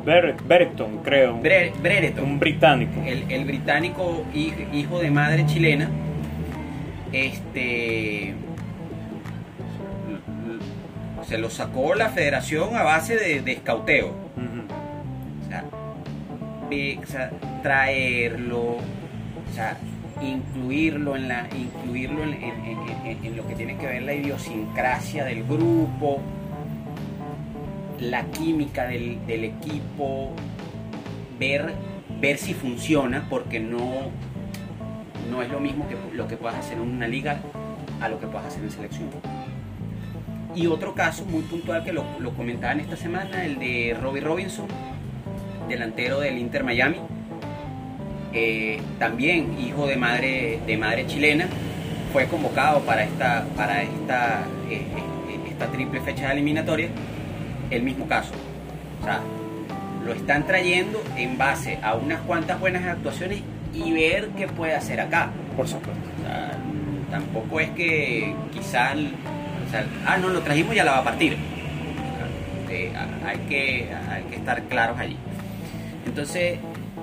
Brereton, creo. Brereton. Un británico. El, el, británico hijo de madre chilena. Este. Se lo sacó la federación a base de, de escauteo. o sea, o sea, traerlo, o sea, incluirlo en la, incluirlo en, en, en, lo que tiene que ver la idiosincrasia del grupo, la química del, equipo, ver, ver si funciona, porque no, no es lo mismo que lo que puedas hacer en una liga a lo que puedas hacer en selección. Y otro caso muy puntual que lo, lo comentaban esta semana, el de Robbie Robinson, delantero del Inter Miami, eh, también hijo de madre, de madre chilena, fue convocado para esta, para esta, eh, eh, esta triple fecha de eliminatoria, el mismo caso. O sea, lo están trayendo en base a unas cuantas buenas actuaciones y ver qué puede hacer acá. Por supuesto. O sea, tampoco es que quizás, o sea, ah, no, lo trajimos y ya la va a partir. eh, hay, que, hay que estar claros allí. Entonces,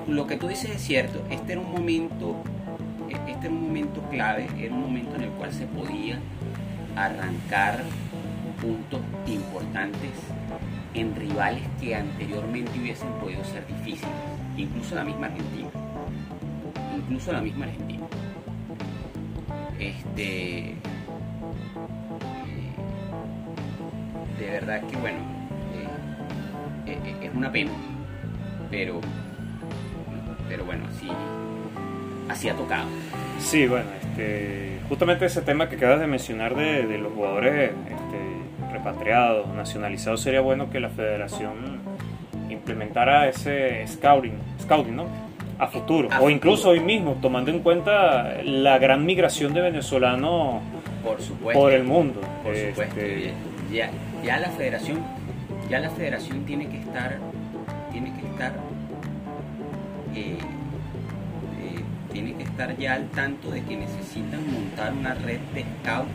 lo que tú dices es cierto, este era un momento, este era un momento clave, era un momento en el cual se podía arrancar puntos importantes en rivales que anteriormente hubiesen podido ser difíciles, incluso la misma Argentina, incluso la misma Argentina. Este, eh, de verdad que bueno, eh, eh, es una pena, pero, pero bueno, así, así ha tocado. Sí, bueno, este, justamente ese tema que acabas de mencionar de, los jugadores este, repatriados, nacionalizados, sería bueno que la federación implementara ese scouting, scouting ¿no? A futuro, o incluso hoy mismo, tomando en cuenta la gran migración de venezolanos por, supuesto, por el mundo. Por supuesto. Este, ya, ya la federación, ya la federación tiene que estar, tiene que estar eh, tiene que estar ya al tanto de que necesitan montar una red de scouts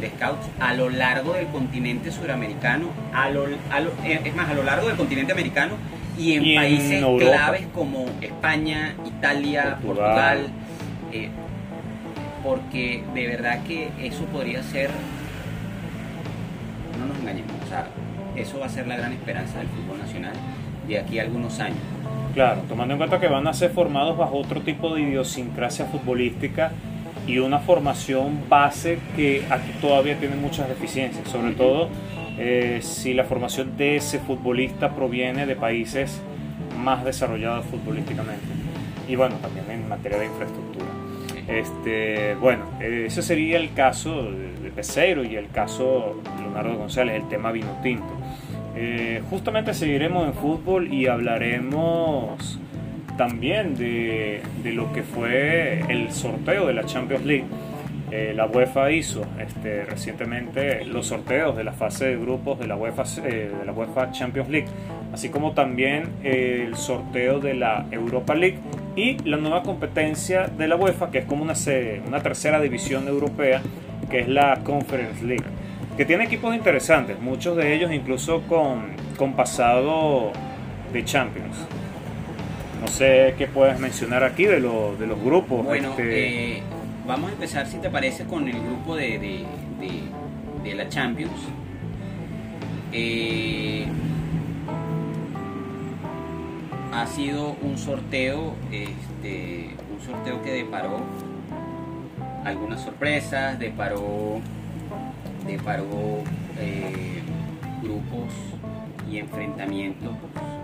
de scouts a lo largo del continente suramericano, a lo, eh, es más, a lo largo del continente americano y en países claves como España, Italia, Portugal, eh, porque de verdad que eso podría ser, no nos engañemos, o sea, eso va a ser la gran esperanza del fútbol nacional de aquí a algunos años. Claro, tomando en cuenta que van a ser formados bajo otro tipo de idiosincrasia futbolística y una formación base que aquí todavía tiene muchas deficiencias, sobre todo eh, si la formación de ese futbolista proviene de países más desarrollados futbolísticamente y bueno, también en materia de infraestructura. Este, bueno, ese sería el caso de Peseiro y el caso de Leonardo González, el tema vino tinto. Eh, justamente seguiremos en fútbol y hablaremos también de, lo que fue el sorteo de la Champions League. Eh, la UEFA hizo este, recientemente los sorteos de la fase de grupos de la UEFA, eh, de la UEFA Champions League, así como también el sorteo de la Europa League y la nueva competencia de la UEFA, que es como una, una tercera división europea, que es la Conference League que tiene equipos interesantes, muchos de ellos incluso con, con pasado de Champions. No sé qué puedes mencionar aquí de, de los grupos. Bueno, este, eh, vamos a empezar, si te parece, con el grupo de, de, la Champions. Eh, ha sido un sorteo, este, un sorteo que deparó algunas sorpresas, deparó deparó eh, grupos y enfrentamientos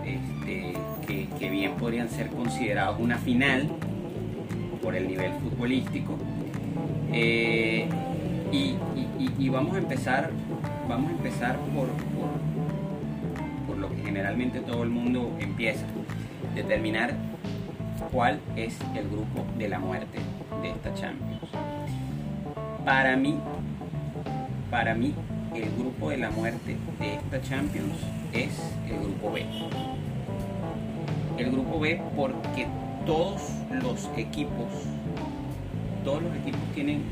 este, que, bien podrían ser considerados una final por el nivel futbolístico. Eh, y, vamos a empezar, vamos a empezar por, por, lo que generalmente todo el mundo empieza, determinar cuál es el grupo de la muerte de esta Champions. Para mí, para mí el grupo de la muerte de esta Champions es el grupo B. El grupo B porque todos los equipos, todos los equipos tienen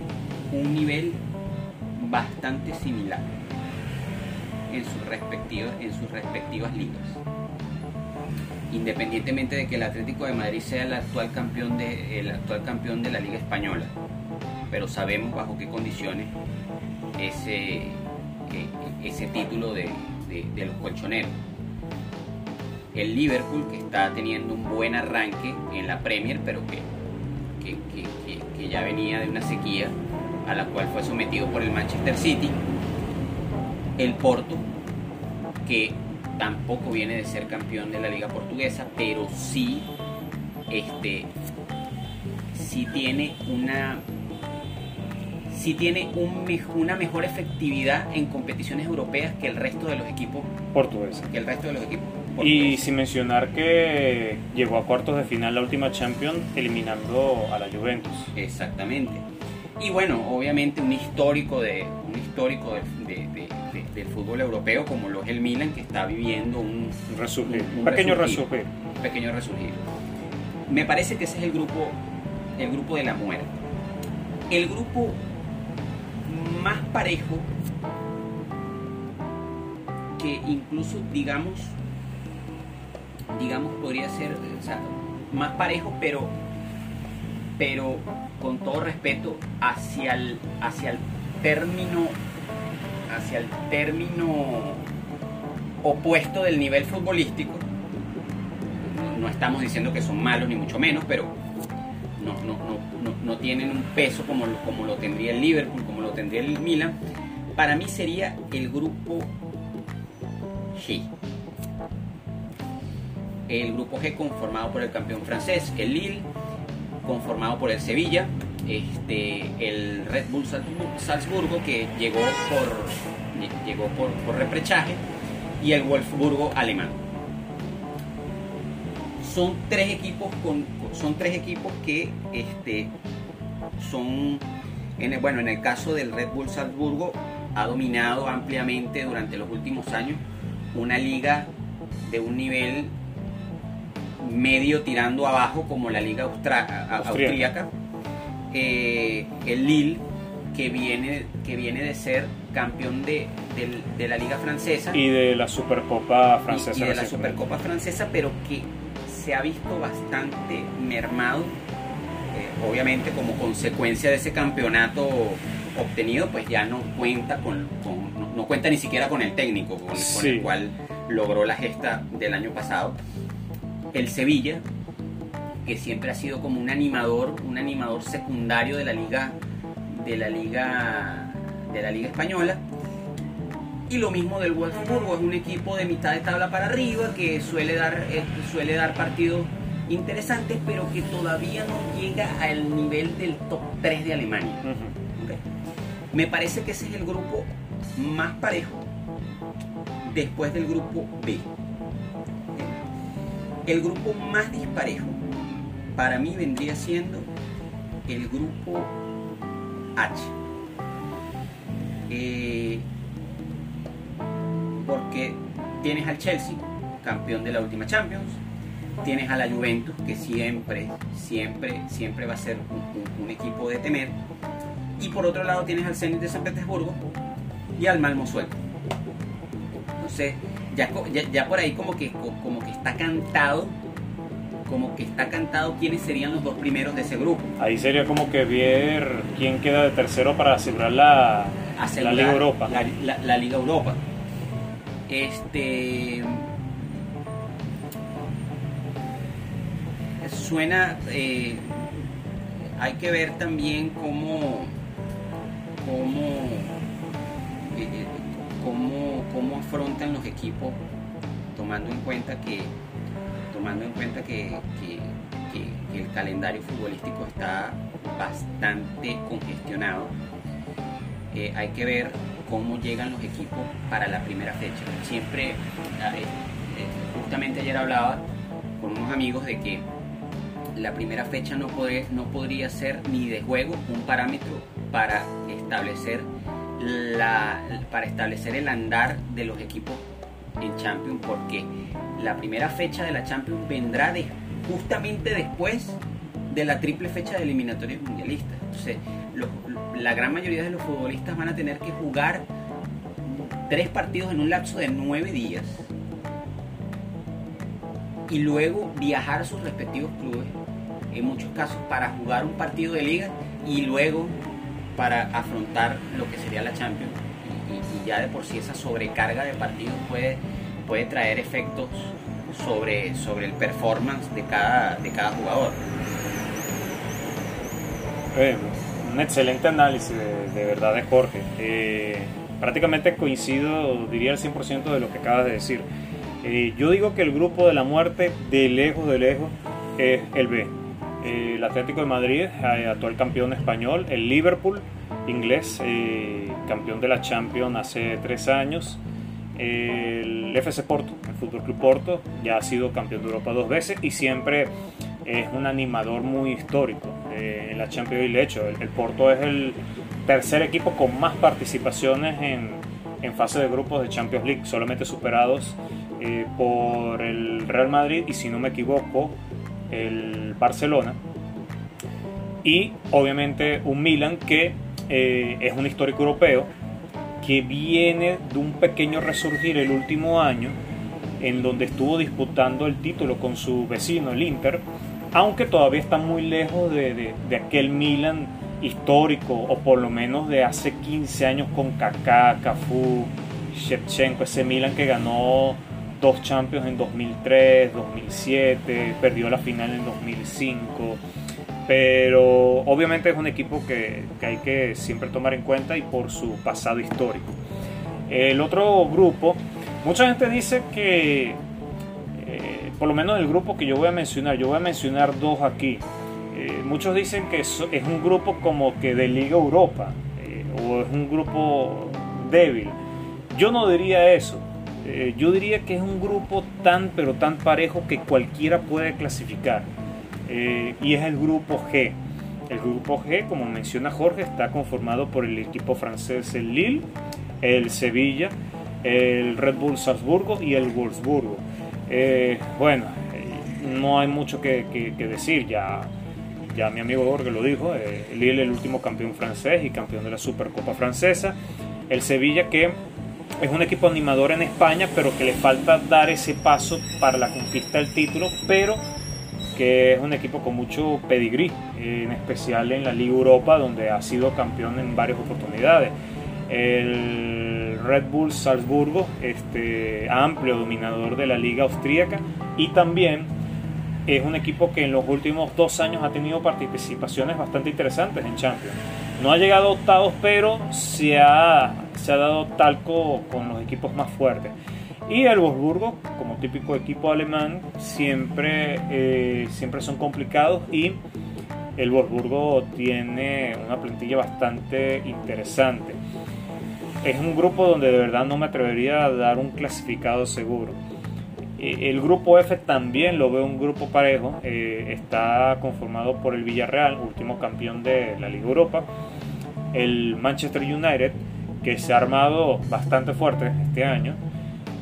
un nivel bastante similar en sus respectivas, en sus respectivas ligas. Independientemente de que el Atlético de Madrid sea el actual campeón de, el actual campeón de la Liga Española, pero sabemos bajo qué condiciones ese, ese título de, los colchoneros. El Liverpool que está teniendo un buen arranque en la Premier, pero que, que, ya venía de una sequía a la cual fue sometido por el Manchester City. El Porto, que tampoco viene de ser campeón de la liga portuguesa, pero sí, este, sí tiene una sí tiene una mejor efectividad en competiciones europeas que el resto de los equipos portugueses. Que el resto de los equipos Y sin mencionar que llegó a cuartos de final la última Champions eliminando a la Juventus. Exactamente. Y bueno, obviamente un histórico de un histórico del fútbol europeo como lo es el Milan que está viviendo un, resurgir, un, pequeño resurgir. Un pequeño resurgir. Me parece que ese es el grupo el grupo de la muerte. El grupo más parejo que incluso, digamos, digamos, podría ser más parejo, pero, pero con todo respeto hacia el, hacia el término, hacia el término opuesto del nivel futbolístico. No estamos diciendo que son malos ni mucho menos, pero no, no, no, no tienen un peso como, como lo tendría el Liverpool, como lo tendría el Milan. Para mí sería el grupo G. El grupo G conformado por el campeón francés, el Lille, conformado por el Sevilla, este, el Red Bull Salzburgo que llegó por, llegó por, por reprechaje y el Wolfsburgo alemán. Son tres equipos con, son tres equipos que este, son en el, bueno en el caso del Red Bull Salzburgo ha dominado ampliamente durante los últimos años una liga de un nivel medio tirando abajo como la liga austríaca. Eh, el Lille, que viene, que viene de ser campeón de, la liga francesa. Y de la Supercopa francesa. Y, de la Supercopa francesa, pero que se ha visto bastante mermado, eh, obviamente como consecuencia de ese campeonato obtenido, pues ya no cuenta con, no, cuenta ni siquiera con el técnico con, con el cual logró la gesta del año pasado el Sevilla, que siempre ha sido como un animador, un animador secundario de la liga, de la liga, de la liga española. Y lo mismo del Wolfsburgo, es un equipo de mitad de tabla para arriba que suele dar, eh, suele dar partidos interesantes, pero que todavía no llega al nivel del top 3 de Alemania. Me parece que ese es el grupo más parejo después del grupo B. El grupo más disparejo para mí vendría siendo el grupo H. Eh, porque tienes al Chelsea, campeón de la última Champions, tienes a la Juventus, que siempre, siempre, siempre va a ser un, equipo de temer, y por otro lado tienes al Zenit de San Petersburgo y al Malmo Sueco. Entonces, ya, por ahí como que, como que está cantado como que está cantado quiénes serían los dos primeros de ese grupo. Ahí sería como que ver quién queda de tercero para asegurar la, la Liga Europa. La, Liga Europa. Este. Suena. Eh, hay que ver también cómo. cómo. Eh, cómo, cómo afrontan los equipos, tomando en cuenta que, tomando en cuenta que, el calendario futbolístico está bastante congestionado. Eh, hay que ver cómo llegan los equipos para la primera fecha. Siempre, eh, justamente ayer hablaba con unos amigos de que la primera fecha no, no podría ser ni de juego un parámetro para establecer la, para establecer el andar de los equipos en Champions porque la primera fecha de la Champions vendrá justamente después de la triple fecha de eliminatorias mundialistas. Entonces, la gran mayoría de los futbolistas van a tener que jugar tres partidos en un lapso de nueve días y luego viajar a sus respectivos clubes, en muchos casos para jugar un partido de liga y luego para afrontar lo que sería la Champions. Y, ya de por sí esa sobrecarga de partidos puede, puede traer efectos sobre, sobre el performance de cada, de cada jugador. Eh, un excelente análisis de, verdad de Jorge. Eh, prácticamente coincido, diría el 100% de lo que acabas de decir. Eh, yo digo que el grupo de la muerte, de lejos, de lejos, es el B el Atlético de Madrid, eh, actual campeón español, el Liverpool, inglés, eh, campeón de la Champions hace tres años, el FC Porto, el Fútbol Club Porto, ya ha sido campeón de Europa dos veces y siempre es un animador muy histórico eh, en la Champions League. De hecho, el, Porto es el tercer equipo con más participaciones en, en fase de grupos de Champions League, solamente superados por el Real Madrid y si no me equivoco el Barcelona y obviamente un Milan que eh, es un histórico europeo que viene de un pequeño resurgir el último año, en donde estuvo disputando el título con su vecino, el Inter, aunque todavía está muy lejos de, de, aquel Milan histórico, o por lo menos de hace 15 años con Kaká, Cafú, Shevchenko, ese Milan que ganó dos Champions en 2003, 2007, perdió la final en 2005 pero obviamente es un equipo que, hay que siempre tomar en cuenta y por su pasado histórico. El otro grupo, mucha gente dice que, por lo menos el grupo que yo voy a mencionar, yo voy a mencionar dos aquí. Eh, muchos dicen que es, un grupo como que de Liga Europa eh, o es un grupo débil. Yo no diría eso. yo diría que es un grupo tan pero tan parejo que cualquiera puede clasificar. Eh, y es el grupo G. El grupo G, como menciona Jorge, está conformado por el equipo francés el Lille, el Sevilla, el Red Bull Salzburgo y el Wolfsburgo. Eh, bueno, eh, no hay mucho que, decir, ya, ya mi amigo Jorge lo dijo, el Lille el último campeón francés y campeón de la Supercopa francesa, el Sevilla que es un equipo animador en España, pero que le falta dar ese paso para la conquista del título, pero que es un equipo con mucho pedigrí, en especial en la Liga Europa, donde ha sido campeón en varias oportunidades. El Red Bull Salzburgo, este amplio dominador de la Liga Austríaca, y también es un equipo que en los últimos dos años ha tenido participaciones bastante interesantes en Champions. No ha llegado a octavos, pero se ha, se ha dado talco con los equipos más fuertes. Y el Wolfsburgo, como típico equipo alemán, siempre, eh, siempre son complicados y el Wolfsburgo tiene una plantilla bastante interesante. Es un grupo donde de verdad no me atrevería a dar un clasificado seguro. Eh, el grupo F también lo veo un grupo parejo. Eh, está conformado por el Villarreal, último campeón de la Liga Europa. El Manchester United, que se ha armado bastante fuerte este año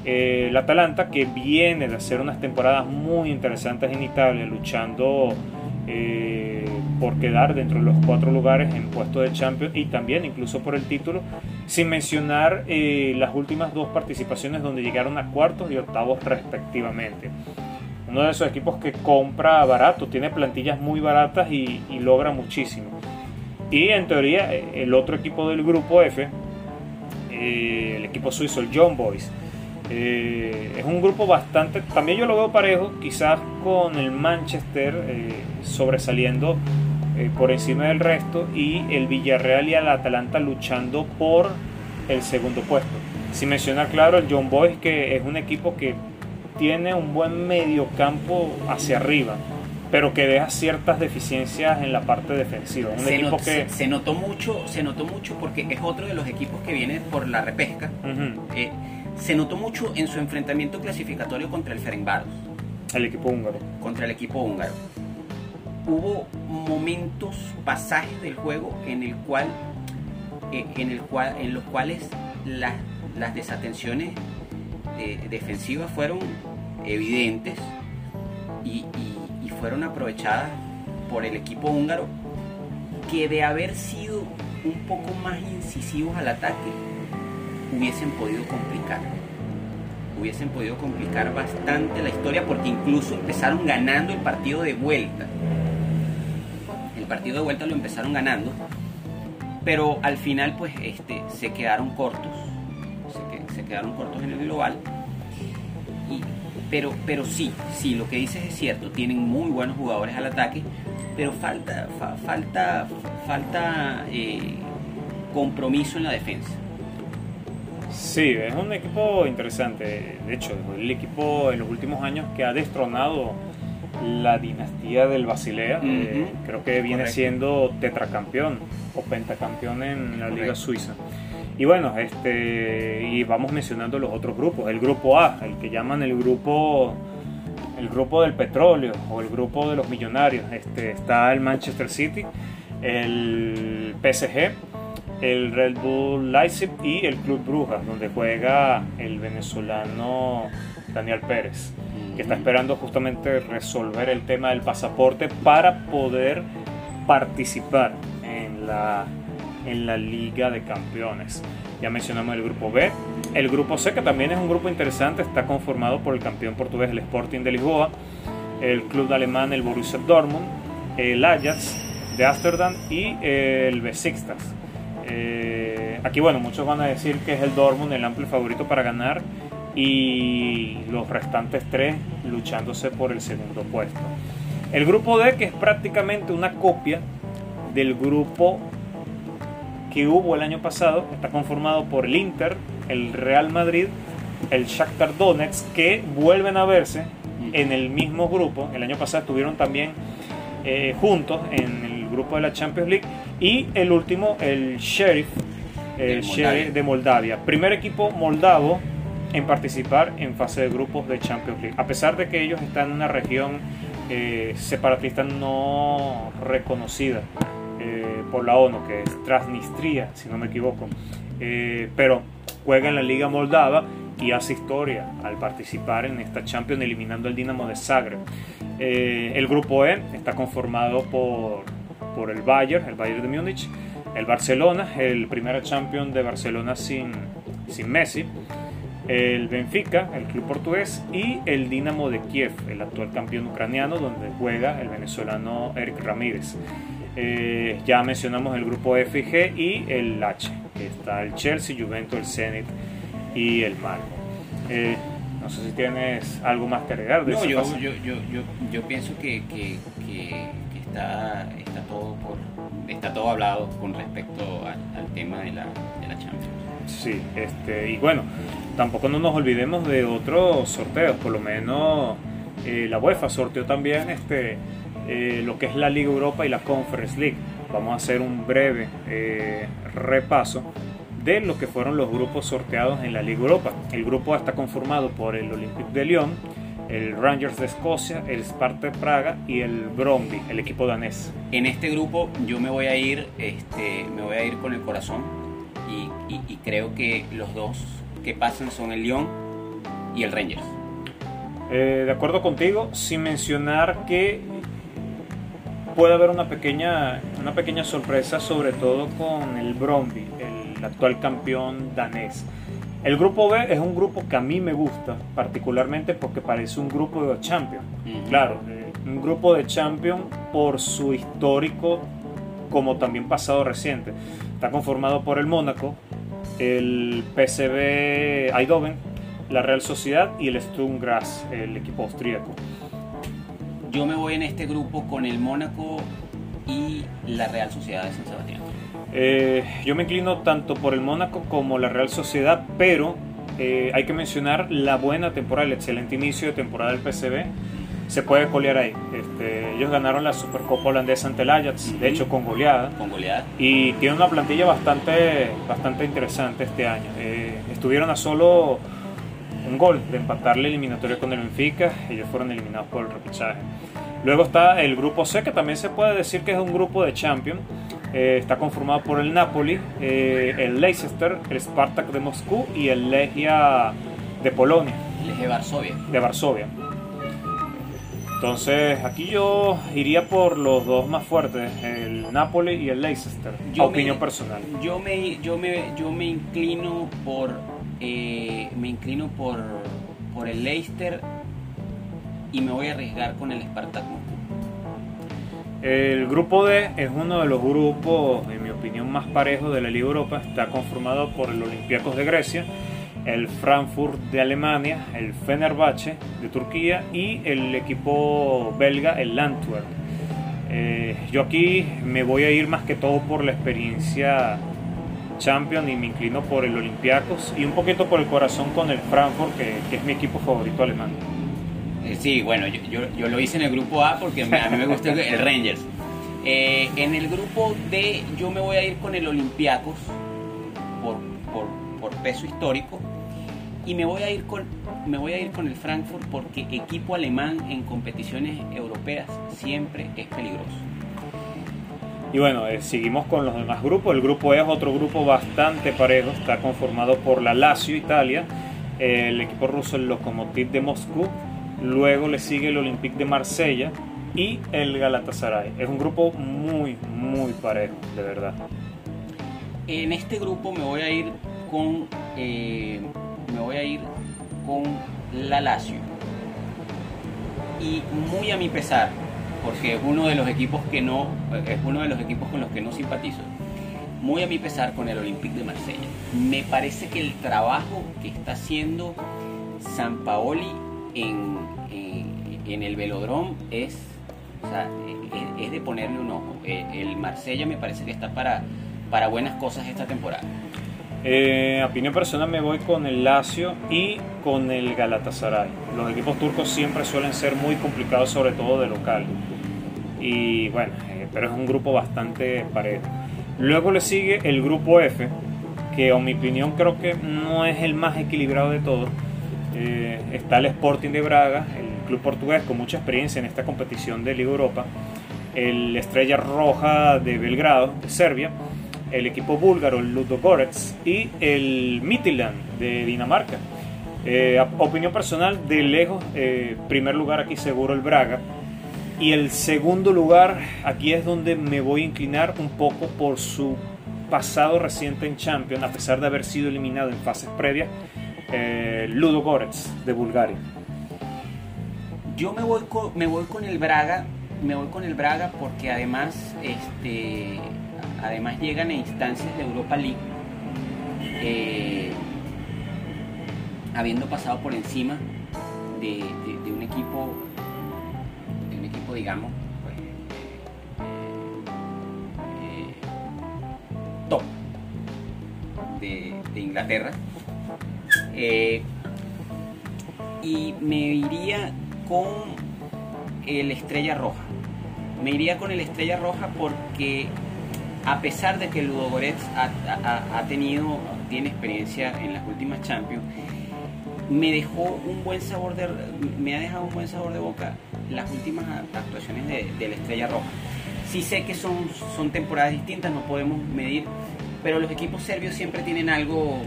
eh, el Atalanta que viene de hacer unas temporadas muy interesantes en Italia, luchando por quedar dentro de los cuatro lugares en puesto de Champions y también incluso por el título, sin mencionar eh, las últimas dos participaciones donde llegaron a cuartos y octavos respectivamente. Uno de esos equipos que compra barato, tiene plantillas muy baratas y, logra muchísimo. Y en teoría el otro equipo del grupo F, el equipo suizo, el John Boys, eh, es un grupo bastante, también yo lo veo parejo, quizás con el Manchester eh, sobresaliendo eh, por encima del resto y el Villarreal y el Atalanta luchando por el segundo puesto. Sin mencionar, claro, el John Boys, que es un equipo que tiene un buen medio campo hacia arriba, pero que deja ciertas deficiencias en la parte defensiva. Un se, equipo que... se, notó mucho, se notó mucho porque es otro de los equipos que viene por la repesca se notó mucho en su enfrentamiento clasificatorio contra el Ferencváros. El equipo húngaro. Contra el equipo húngaro. Hubo momentos, pasajes del juego en el cual, eh, en, los cuales las desatenciones eh, defensivas fueron evidentes y fueron aprovechadas por el equipo húngaro que de haber sido un poco más incisivos al ataque hubiesen podido complicar. Hubiesen podido complicar bastante la historia porque incluso empezaron ganando el partido de vuelta. El partido de vuelta lo empezaron ganando, pero al final pues este, se quedaron cortos. Se, quedaron cortos en el global. pero, pero sí, sí, lo que dices es cierto, tienen muy buenos jugadores al ataque, pero falta, falta, falta eh, compromiso en la defensa Sí, es un equipo interesante. De hecho, el equipo en los últimos años que ha destronado la dinastía del Basilea. Eh, creo que viene siendo tetracampeón o pentacampeón en la Liga Suiza. Y bueno, este y vamos mencionando los otros grupos. El grupo A, el que llaman el grupo el grupo del petróleo o el grupo de los millonarios. Este está el Manchester City, el PSG, el Red Bull Leipzig y el Club Brujas, donde juega el venezolano Daniel Pérez, que está esperando justamente resolver el tema del pasaporte para poder participar en la, en la Liga de Campeones. Ya mencionamos el grupo B. El grupo C, que también es un grupo interesante, está conformado por el campeón portugués, el Sporting de Lisboa, el club alemán, el Borussia Dortmund, el Ajax de Ámsterdam y el Besiktas. Eh, aquí, bueno, muchos van a decir que es el Dortmund el amplio favorito para ganar y los restantes tres luchándose por el segundo puesto. El grupo D, que es prácticamente una copia del grupo que hubo el año pasado, está conformado por el Inter, el Real Madrid, el Shakhtar Donetsk, que vuelven a verse en el mismo grupo. El año pasado estuvieron también eh, juntos en el grupo de la Champions League. Y el último, el Sheriff, el Sheriff de Moldavia. Primer equipo moldavo en participar en fase de grupos de Champions League. A pesar de que ellos están en una región eh, separatista no reconocida eh, por la ONU, que es Transnistria, si no me equivoco. pero juega en la Liga Moldava y hace historia al participar en esta Champions eliminando el Dinamo de Zagreb. Eh, el grupo E está conformado por, por el Bayern, el Bayern de Múnich, el Barcelona, el primer Champion de Barcelona sin, sin Messi, el Benfica, el club portugués, y el Dinamo de Kiev, el actual campeón ucraniano, donde juega el venezolano Eric Ramírez. Eh, ya mencionamos el grupo F y G y el H, que está el Chelsea, Juventus, el Zenit y el Malmo. Eh, no sé si tienes algo más que agregar. De no, yo, yo, yo, yo, pienso que, que, que, está, está, todo por, está todo hablado con respecto al, tema de la, de la Champions. Sí, este, y bueno, tampoco no nos olvidemos de otros sorteos, por lo menos eh, la UEFA sorteó también este, eh, lo que es la Liga Europa y la Conference League. Vamos a hacer un breve repaso de lo que fueron los grupos sorteados en la Liga Europa. El grupo está conformado por el Olympique de Lyon, el Rangers de Escocia, el Sparta de Praga y el Bromby, el equipo danés. En este grupo yo me voy a ir, este, me voy a ir con el corazón y, creo que los dos que pasan son el Lyon y el Rangers. Eh, de acuerdo contigo, sin mencionar que puede haber una pequeña, una pequeña sorpresa, sobre todo con el Bromby, actual campeón danés. El grupo B es un grupo que a mí me gusta, particularmente porque parece un grupo de Champions. Claro, eh, un grupo de Champions por su histórico, como también pasado reciente. Está conformado por el Mónaco, el PSV Eindhoven, la Real Sociedad y el Sturm Graz, el equipo austríaco. Yo me voy en este grupo con el Mónaco y la Real Sociedad de San Sebastián. Eh, yo me inclino tanto por el Mónaco como la Real Sociedad, pero eh, hay que mencionar la buena temporada, el excelente inicio de temporada del PCB. Se puede colear ahí. Este, ellos ganaron la Supercopa holandesa ante el Ajax, de hecho con goleada. Con goleada. Y tienen una plantilla bastante, bastante interesante este año. Eh, estuvieron a solo un gol de empatar la eliminatoria con el Benfica. Ellos fueron eliminados por el repechaje. Luego está el grupo C, que también se puede decir que es un grupo de Champions. Eh, está conformado por el Napoli, eh, el Leicester, el Spartak de Moscú y el Legia de Polonia. Legia Varsovia. De Varsovia. Entonces, aquí yo iría por los dos más fuertes, el Napoli y el Leicester, yo opinión personal. Yo me, yo me, yo me inclino por, eh, me inclino por, por el Leicester y me voy a arriesgar con el Spartak el grupo D es uno de los grupos, en mi opinión, más parejos de la Liga Europa. Está conformado por el Olympiacos de Grecia, el Frankfurt de Alemania, el Fenerbahce de Turquía y el equipo belga, el Antwerp. Eh, yo aquí me voy a ir más que todo por la experiencia Champion y me inclino por el Olympiacos y un poquito por el corazón con el Frankfurt, que es mi equipo favorito alemán. Eh, sí, bueno, yo, yo, lo hice en el grupo A porque a mí me gusta el, Rangers. Eh, en el grupo D yo me voy a ir con el Olympiacos por, por, peso histórico y me voy a ir con me voy a ir con el Frankfurt porque equipo alemán en competiciones europeas siempre es peligroso. Y bueno, eh, seguimos con los demás grupos. El grupo E es otro grupo bastante parejo, está conformado por la Lazio Italia, el equipo ruso el Lokomotiv de Moscú, Luego le sigue el Olympique de Marsella y el Galatasaray. Es un grupo muy, muy parejo, de verdad. En este grupo me voy a ir con eh, me voy a ir con la Lazio. Y muy a mi pesar porque es uno de los equipos que no es uno de los equipos con los que no simpatizo muy a mi pesar con el Olympique de Marsella. Me parece que el trabajo que está haciendo San Paoli en, en, el velodrome es es, de ponerle un ojo. El Marsella me parece que está para para buenas cosas esta temporada eh, a opinión personal me voy con el Lazio y con el Galatasaray. Los equipos turcos siempre suelen ser muy complicados, sobre todo de local. Y bueno, eh, pero es un grupo bastante parejo. Luego le sigue el grupo F, que en mi opinión creo que no es el más equilibrado de todos. Eh, está el Sporting de Braga, el club portugués con mucha experiencia en esta competición de Liga Europa. El Estrella Roja de Belgrado, de Serbia el equipo búlgaro, Ludogorets, y el Midtjylland de Dinamarca. Eh, opinión personal, de lejos, eh, primer lugar aquí seguro el Braga. Y el segundo lugar, aquí es donde me voy a inclinar un poco por su pasado reciente en Champions, a pesar de haber sido eliminado en fases previas, eh, Ludogorets de Bulgaria. Yo me voy con, me voy con el Braga, me voy con el Braga porque además este además llegan a instancias de Europa League, eh, habiendo pasado por encima de, un equipo, de un equipo, digamos, pues, eh, top de, Inglaterra. Eh, y me iría con el Estrella Roja. Me iría con el Estrella Roja porque a pesar de que el Ludogorets ha, tenido, tiene experiencia en las últimas Champions, me dejó un buen sabor de, me ha dejado un buen sabor de boca las últimas actuaciones de, la Estrella Roja. Sí sé que son, son temporadas distintas, no podemos medir, pero los equipos serbios siempre tienen algo,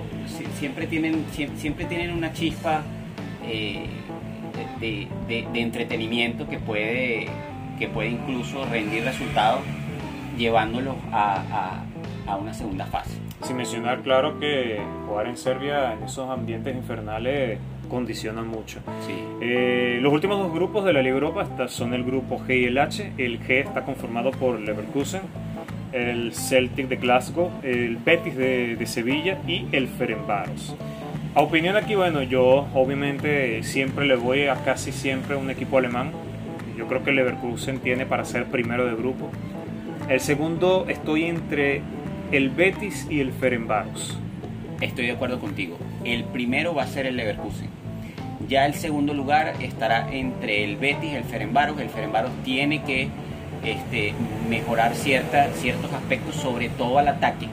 siempre tienen, siempre tienen una chispa eh, de, de, entretenimiento que puede, que puede incluso rendir resultados llevándolos a, una segunda fase. Sin mencionar, claro, que jugar en Serbia en esos ambientes infernales condiciona mucho. Eh, los últimos dos grupos de la Liga Europa son el grupo G y el H. El G está conformado por Leverkusen, el Celtic de Glasgow, el Betis de, Sevilla y el Ferencváros. A opinión aquí, bueno, yo obviamente siempre le voy a casi siempre un equipo alemán. Yo creo que Leverkusen tiene para ser primero de grupo. El segundo estoy entre el Betis y el Ferenbaros. Estoy de acuerdo contigo. El primero va a ser el Leverkusen. Ya el segundo lugar estará entre el Betis y el Ferenbaros. El Ferenbaros tiene que este, mejorar ciertos aspectos, sobre todo al ataque.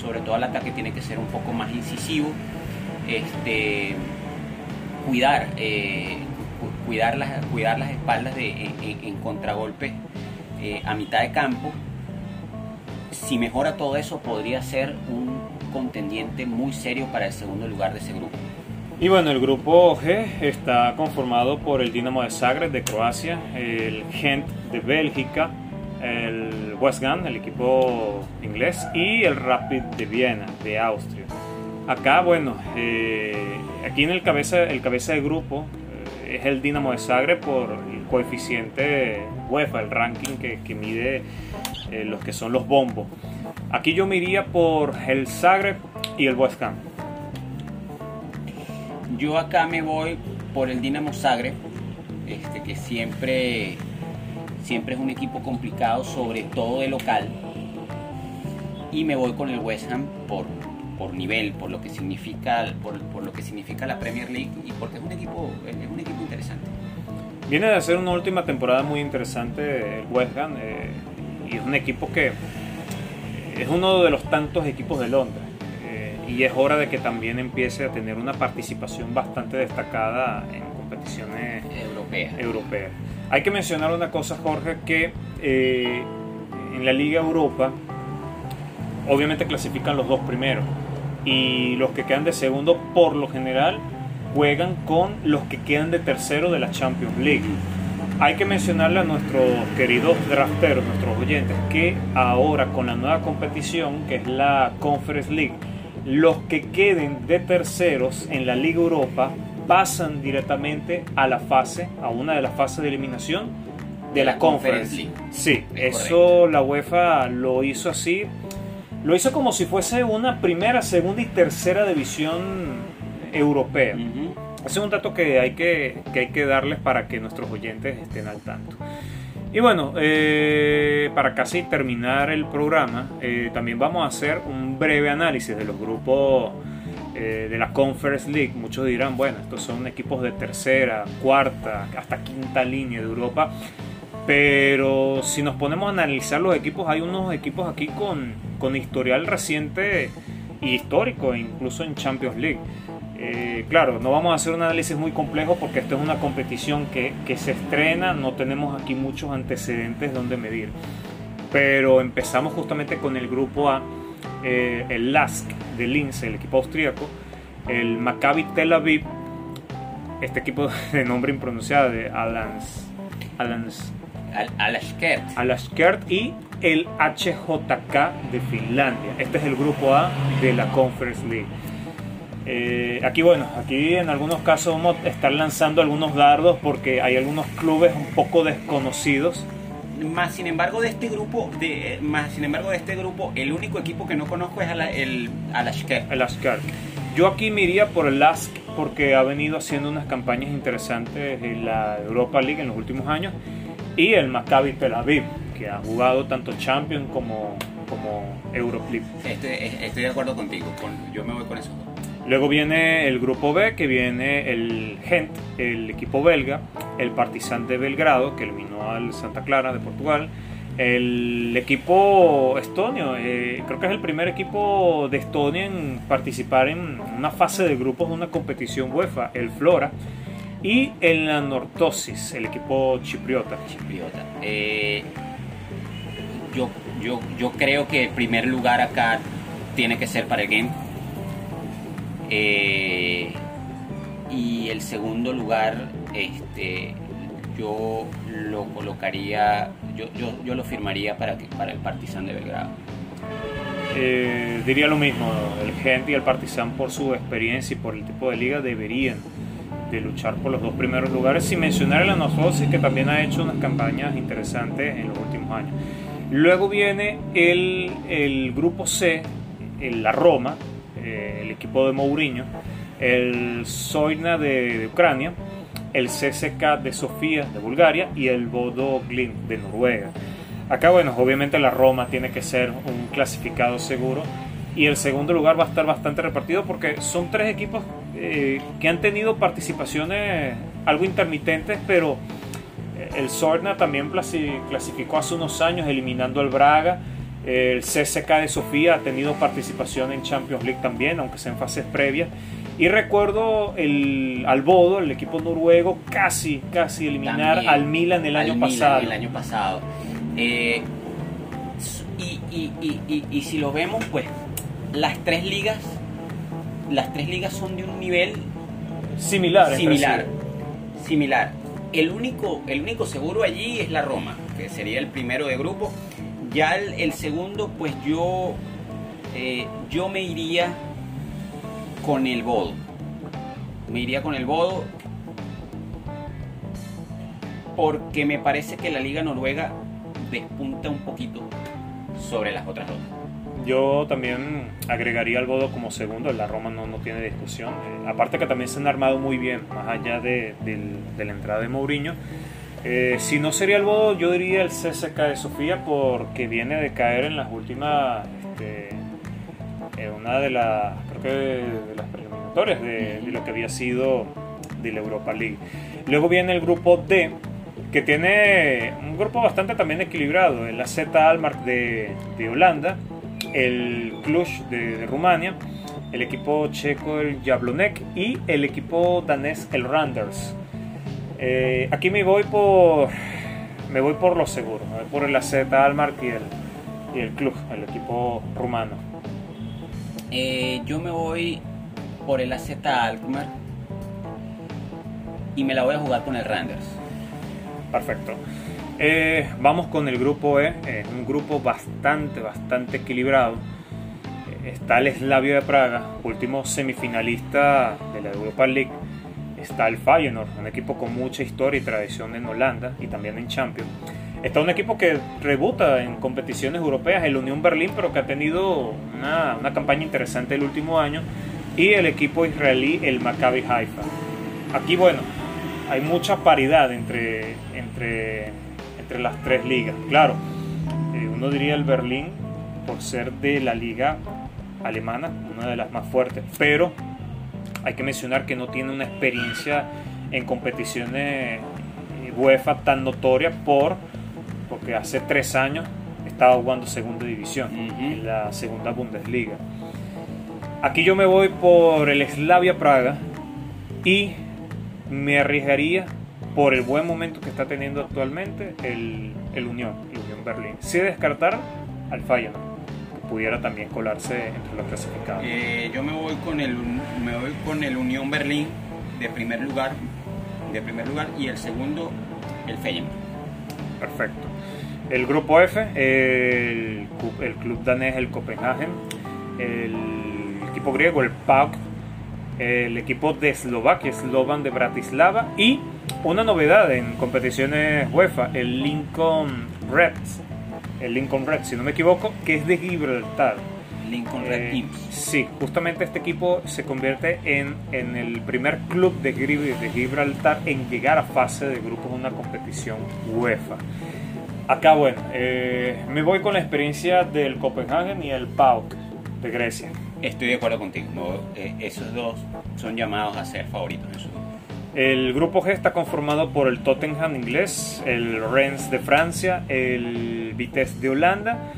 Sobre todo al ataque tiene que ser un poco más incisivo. Este, cuidar, eh, cuidar, las, cuidar las espaldas de, en, en contragolpes eh, a mitad de campo. Si mejora todo eso, podría ser un contendiente muy serio para el segundo lugar de ese grupo. Y bueno, el grupo G está conformado por el Dinamo de Zagreb de Croacia, el Gent de Bélgica, el West Ham, el equipo inglés, y el Rapid de Viena de Austria. Acá, bueno, eh, aquí en el cabeza, el cabeza de grupo es el Dinamo de Zagreb por el coeficiente UEFA, el ranking que, mide eh, los que son los bombos. Aquí yo me iría por el Zagreb y el West Ham. Yo acá me voy por el Dinamo Zagreb, este, que siempre, siempre es un equipo complicado, sobre todo de local. Y me voy con el West Ham por, por nivel, por lo que significa, por, por, lo que significa la Premier League y porque es un equipo, es un equipo interesante. Viene de hacer una última temporada muy interesante el West Ham eh, y es un equipo que es uno de los tantos equipos de Londres eh, y es hora de que también empiece a tener una participación bastante destacada en competiciones europeas. Hay que mencionar una cosa, Jorge, que eh, en la Liga Europa obviamente clasifican los dos primeros y los que quedan de segundo por lo general juegan con los que quedan de tercero de la Champions League. Hay que mencionarle a nuestros queridos drafteros, nuestros oyentes, que ahora con la nueva competición, que es la Conference League, los que queden de terceros en la Liga Europa pasan directamente a la fase, a una de las fases de eliminación de la, Conference. Sí, eso la UEFA lo hizo así. Lo hizo como si fuese una primera, segunda y tercera división europea. Ese es un dato que hay que, que, hay que darles para que nuestros oyentes estén al tanto. Y bueno, eh, para casi terminar el programa, eh, también vamos a hacer un breve análisis de los grupos eh, de la Conference League. Muchos dirán, bueno, estos son equipos de tercera, cuarta, hasta quinta línea de Europa. Pero si nos ponemos a analizar los equipos, hay unos equipos aquí con, con historial reciente y histórico, incluso en Champions League. Eh, claro, no vamos a hacer un análisis muy complejo porque esto es una competición que, que, se estrena, no tenemos aquí muchos antecedentes donde medir. Pero empezamos justamente con el grupo A, eh, el LASK de Linz, el equipo austríaco, el Maccabi Tel Aviv, este equipo [laughs] de nombre impronunciado de Alans, Alans Alashkert. Alashkert y el HJK de Finlandia. Este es el grupo A de la Conference League. Eh, aquí, bueno, aquí en algunos casos vamos a estar lanzando algunos dardos porque hay algunos clubes un poco desconocidos. Más sin embargo de este grupo, de, más sin embargo de este grupo, el único equipo que no conozco es el Alashkert. El Yo aquí me iría por el Lask porque ha venido haciendo unas campañas interesantes en la Europa League en los últimos años y el Maccabi Tel Aviv que ha jugado tanto Champions como como Euroclip. Estoy, estoy, de acuerdo contigo, con, yo me voy con eso. Luego viene el grupo B, que viene el Gent, el equipo belga, el Partizan de Belgrado, que eliminó al Santa Clara de Portugal, el equipo estonio, eh, creo que es el primer equipo de Estonia en participar en una fase de grupos de una competición UEFA, el Flora, y el la Nortosis, el equipo chipriota. Chipriota. Eh, yo, yo, yo creo que el primer lugar acá tiene que ser para el Gent eh, y el segundo lugar, este, yo lo colocaría, yo, yo, yo lo firmaría para, que, para el Partizan de Belgrado. Eh, diría lo mismo, el Gente y el Partizan por su experiencia y por el tipo de liga deberían de luchar por los dos primeros lugares, sin mencionar el Anasosis que también ha hecho unas campañas interesantes en los últimos años. Luego viene el, el grupo C, la Roma, eh, el equipo de Mourinho, el Soina de, Ucrania, el CSK de Sofía de Bulgaria y el Bodo Glimt de Noruega. Acá, bueno, obviamente la Roma tiene que ser un clasificado seguro y el segundo lugar va a estar bastante repartido porque son tres equipos eh, que han tenido participaciones algo intermitentes, pero eh, el Sorna también clasificó hace unos años eliminando al Braga el CSK de Sofía ha tenido participación en Champions League también, aunque sea en fases previas. Y recuerdo el Albodo, el equipo noruego, casi, casi eliminar al Milan el año pasado. El año pasado. Eh, y, si lo vemos, pues las tres ligas, las tres ligas son de un nivel similar. Similar. Similar. El único, el único seguro allí es la Roma, que sería el primero de grupo ya el, segundo, pues yo, eh, yo me iría con el Bodo. Me iría con el Bodo porque me parece que la liga noruega despunta un poquito sobre las otras dos. Yo también agregaría al Bodo como segundo, la Roma no, no tiene discusión. Eh, aparte que también se han armado muy bien, más allá de, de la entrada de Mourinho. Eh, si no sería el Bodo, yo diría el CSK de Sofía porque viene de caer en las últimas, este, en una de las, creo que de las preliminatorias de, lo que había sido de la Europa League. Luego viene el grupo D, que tiene un grupo bastante también equilibrado, el AZ Almar de, de Holanda, el Cluj de, de, Rumania, el equipo checo el Jablonek y el equipo danés el Randers. Eh, aquí me voy por me voy por lo seguro, por el AZ Almar y el, y el club, el equipo rumano. Eh, yo me voy por el AZ Alkmaar y me la voy a jugar con el Randers. Perfecto. Eh, vamos con el grupo E, un grupo bastante, bastante equilibrado. está el Slavia de Praga, último semifinalista de la Europa League. Está el Feyenoord, un equipo con mucha historia y tradición en Holanda y también en Champions. Está un equipo que rebuta en competiciones europeas, el Unión Berlín, pero que ha tenido una, una campaña interesante el último año. Y el equipo israelí, el Maccabi Haifa. Aquí, bueno, hay mucha paridad entre, entre, entre las tres ligas. Claro, eh, uno diría el Berlín por ser de la liga alemana, una de las más fuertes, pero hay que mencionar que no tiene una experiencia en competiciones eh, UEFA tan notoria por porque hace tres años estaba jugando segunda división en la segunda Bundesliga. Aquí yo me voy por el Slavia Praga y me arriesgaría por el buen momento que está teniendo actualmente el, el Unión, el Unión Berlín. Si descartar al Feyenoord, que pudiera también colarse entre los clasificados. Eh, yo me voy con el me voy con el Unión Berlín de primer lugar, de primer lugar y el segundo el Feyenoord. Perfecto. El grupo F, el, el club danés, el Copenhagen, el equipo griego, el PAOK, el equipo de Eslovaquia, Slovan de Bratislava y una novedad en competiciones UEFA, el Lincoln Reds, el Lincoln Reds, si no me equivoco, que es de Gibraltar. Lincoln Red Eh, sí, justamente este equipo se convierte en, en el primer club de, de Gibraltar en llegar a fase de grupos de una competición UEFA. Acá, bueno, eh, me voy con la experiencia del Copenhagen y el PAOK de Grecia. Estoy de acuerdo contigo. no, eh, esos dos son llamados a ser favoritos en su. El grupo G está conformado por el Tottenham inglés, el Rennes de Francia, el Vitesse de Holanda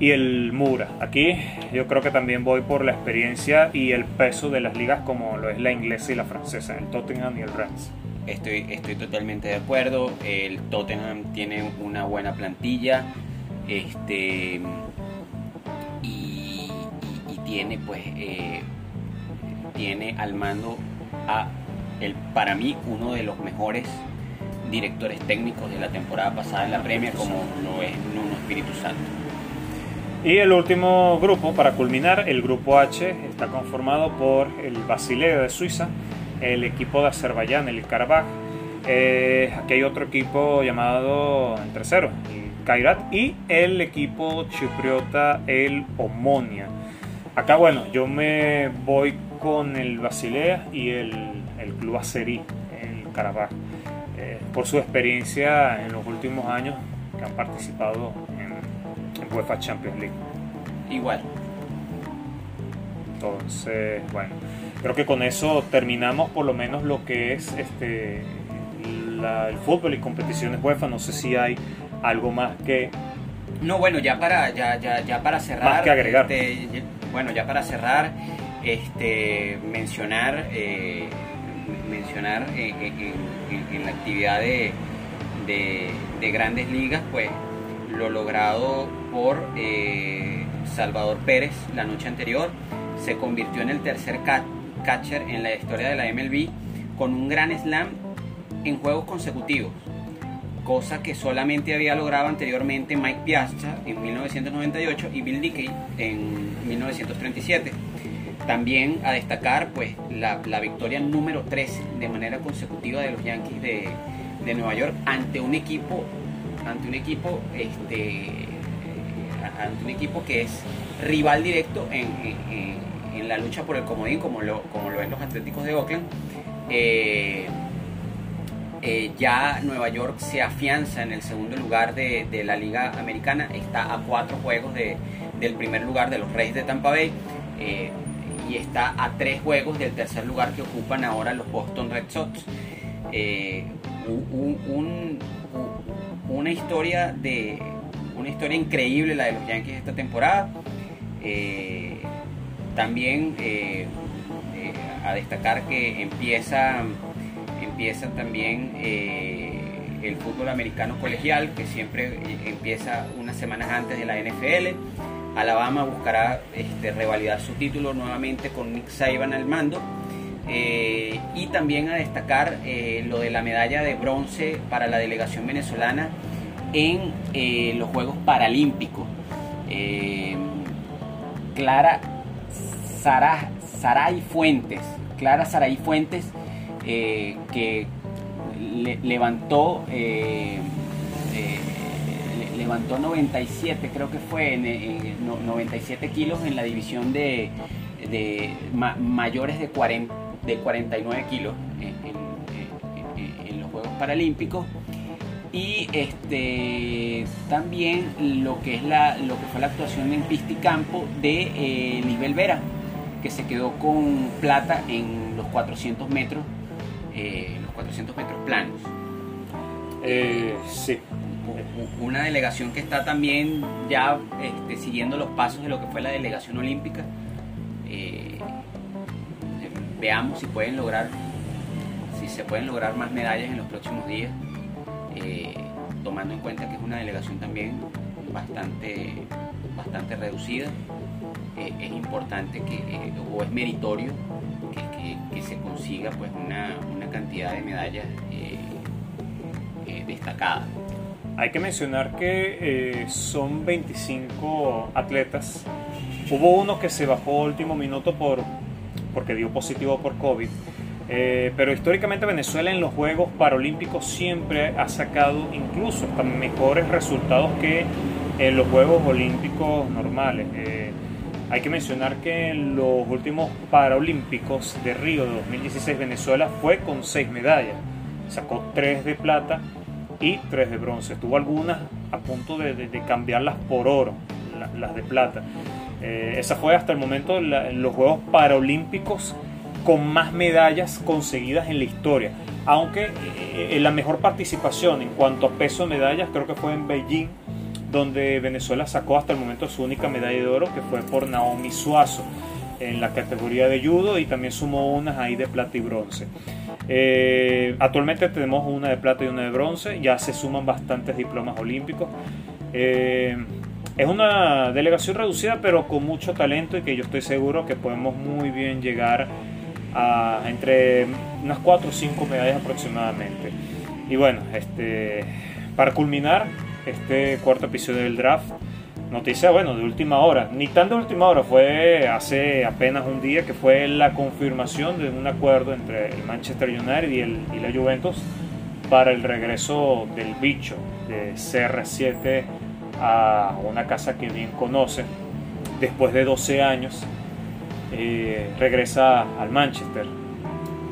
y el Mura. Aquí yo creo que también voy por la experiencia y el peso de las ligas como lo es la inglesa y la francesa, el Tottenham y el Rennes. Estoy, totalmente de acuerdo. El Tottenham tiene una buena plantilla. Este. Y tiene, pues. eh, tiene al mando a. El, para mí, uno de los mejores directores técnicos de la temporada pasada en la Premier, como lo es Nuno Espíritu Santo. Y el último grupo, para culminar, el grupo H está conformado por el Basilea de Suiza, el equipo de Azerbaiyán, el Karabaj. Eh, aquí hay otro equipo llamado en tercero, el Kairat, y el equipo chipriota, el Omonia. Acá, bueno, yo me voy con el Basilea y el, el club Azeri, el Karabaj, eh, por su experiencia en los últimos años que han participado en, en UEFA Champions League. Igual. Entonces, bueno, creo que con eso terminamos por lo menos lo que es este la- el fútbol y competiciones UEFA. No sé si hay algo más que No, bueno, ya para, ya, ya, ya para cerrar. Más que agregar. este, bueno, ya para cerrar, este, mencionar, eh, mencionar eh, eh, en, en- la actividad de, de- de grandes ligas, pues lo logrado por eh, Salvador Pérez la noche anterior. Se convirtió en el tercer ca- catcher en la historia de la MLB con un gran slam en juegos consecutivos cosa que solamente había logrado anteriormente Mike Piazza en 1998 y Bill Dickey en 1937. También a destacar pues la, la victoria número 3 de manera consecutiva de los Yankees de, de Nueva York ante un equipo ante un equipo este ante un equipo que es rival directo en, en- la lucha por el comodín como lo, como lo es los Atléticos de Oakland. Eh, eh, ya Nueva York se afianza en el segundo lugar de, de la Liga Americana, está a cuatro juegos de- del primer lugar de los Reyes de Tampa Bay eh, y está a tres juegos del tercer lugar que ocupan ahora los Boston Red Sox. Eh, una historia de una historia increíble la de los Yankees esta temporada. Eh, también eh, a destacar que empieza empieza también el fútbol americano colegial, que siempre empieza unas semanas antes de la NFL. Alabama buscará este, revalidar su título nuevamente con Nick Saban al mando. Eh, y también a destacar eh, lo de la medalla de bronce para la delegación venezolana en eh, los Juegos Paralímpicos. Clara Sara, Saray Fuentes, Clara Saray Fuentes, que levantó, levantó 97, creo que fue, en, 97 kilos en la división de, mayores de, 40, de 49 kilos en, los Juegos Paralímpicos y este también lo que es la lo que fue la actuación en pista y campo de Lisbel Vera que se quedó con plata en los 400 metros eh, los 400 metros planos. Eh, sí. Una delegación que está también ya este, siguiendo los pasos de lo que fue la delegación olímpica. Eh, veamos si pueden lograr, si se pueden lograr más medallas en los próximos días, tomando en cuenta que es una delegación también bastante, bastante reducida. es importante que, o es meritorio que, se consiga pues una, cantidad de medallas eh, eh, destacadas. Hay que mencionar que eh, son 25 atletas. Hubo uno que se bajó último minuto por, porque dio positivo por COVID. pero históricamente Venezuela en los Juegos Paralímpicos siempre ha sacado incluso hasta mejores resultados que en los Juegos Olímpicos normales. Hay que mencionar que en los últimos Paralímpicos de Río de 2016 Venezuela fue con seis medallas. Sacó tres de plata y tres de bronce. Tuvo algunas a punto de, cambiarlas por oro, las de plata. Eh, esa fue hasta el momento los Juegos Paralímpicos con más medallas conseguidas en la historia. Aunque eh, la mejor participación en cuanto a peso de medallas creo que fue en Beijing donde Venezuela sacó hasta el momento su única medalla de oro, que fue por Naomi Suazo en la categoría de judo y también sumó unas ahí de plata y bronce. Eh, actualmente tenemos una de plata y una de bronce, ya se suman bastantes diplomas olímpicos. Eh, es una delegación reducida pero con mucho talento y que yo estoy seguro que podemos muy bien llegar a entre unas 4 o 5 medallas aproximadamente. Y bueno, este, para culminar, este cuarto episodio del draft. Noticia, bueno, de última hora. Ni tan de última hora, fue hace apenas un día que fue la confirmación de un acuerdo entre el Manchester United y, el, la Juventus para el regreso del bicho de CR7 a una casa que bien conoce. Después de 12 años, eh, regresa al Manchester.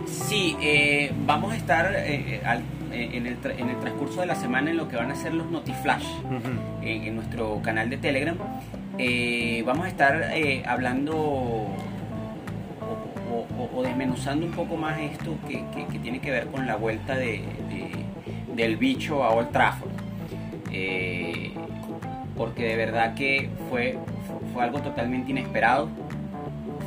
Sí, eh, vamos a estar eh, al en el, en el, transcurso de la semana en lo que van a ser los Notiflash en, nuestro canal de Telegram. Eh, vamos a estar eh, hablando o, desmenuzando un poco más esto que, tiene que ver con la vuelta de, del bicho a Old Trafford. porque de verdad que fue, fue algo totalmente inesperado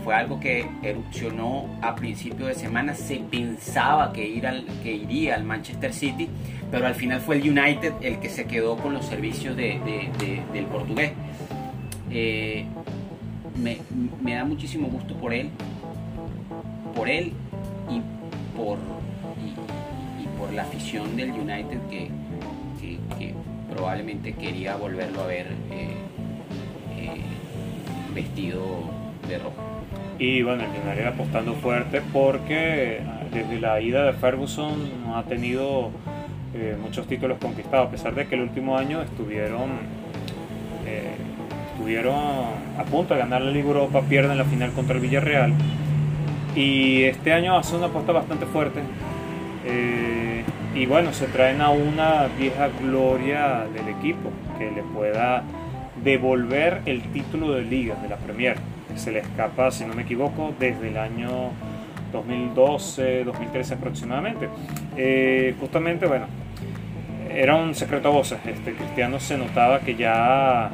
fue algo que erupcionó a principio de semana. Se pensaba que, ir al, que iría al Manchester City, pero al final fue el United el que se quedó con los servicios de, del portugués. Eh, me, da muchísimo gusto por él, por él y por, y, por la afición del United que, probablemente quería volverlo a ver eh, eh, vestido de rojo. Y bueno, el United apostando fuerte porque desde la ida de Ferguson ha tenido eh, muchos títulos conquistados, a pesar de que el último año estuvieron, eh, estuvieron a punto de ganar la Liga Europa, pierden la final contra el Villarreal. Y este año hace una apuesta bastante fuerte. Eh, y bueno, se traen a una vieja gloria del equipo que le pueda devolver el título de liga de la Premier se le escapa, si no me equivoco, desde el año 2012, 2013 aproximadamente. Eh, justamente, bueno, era un secreto a voces. Este Cristiano se notaba que ya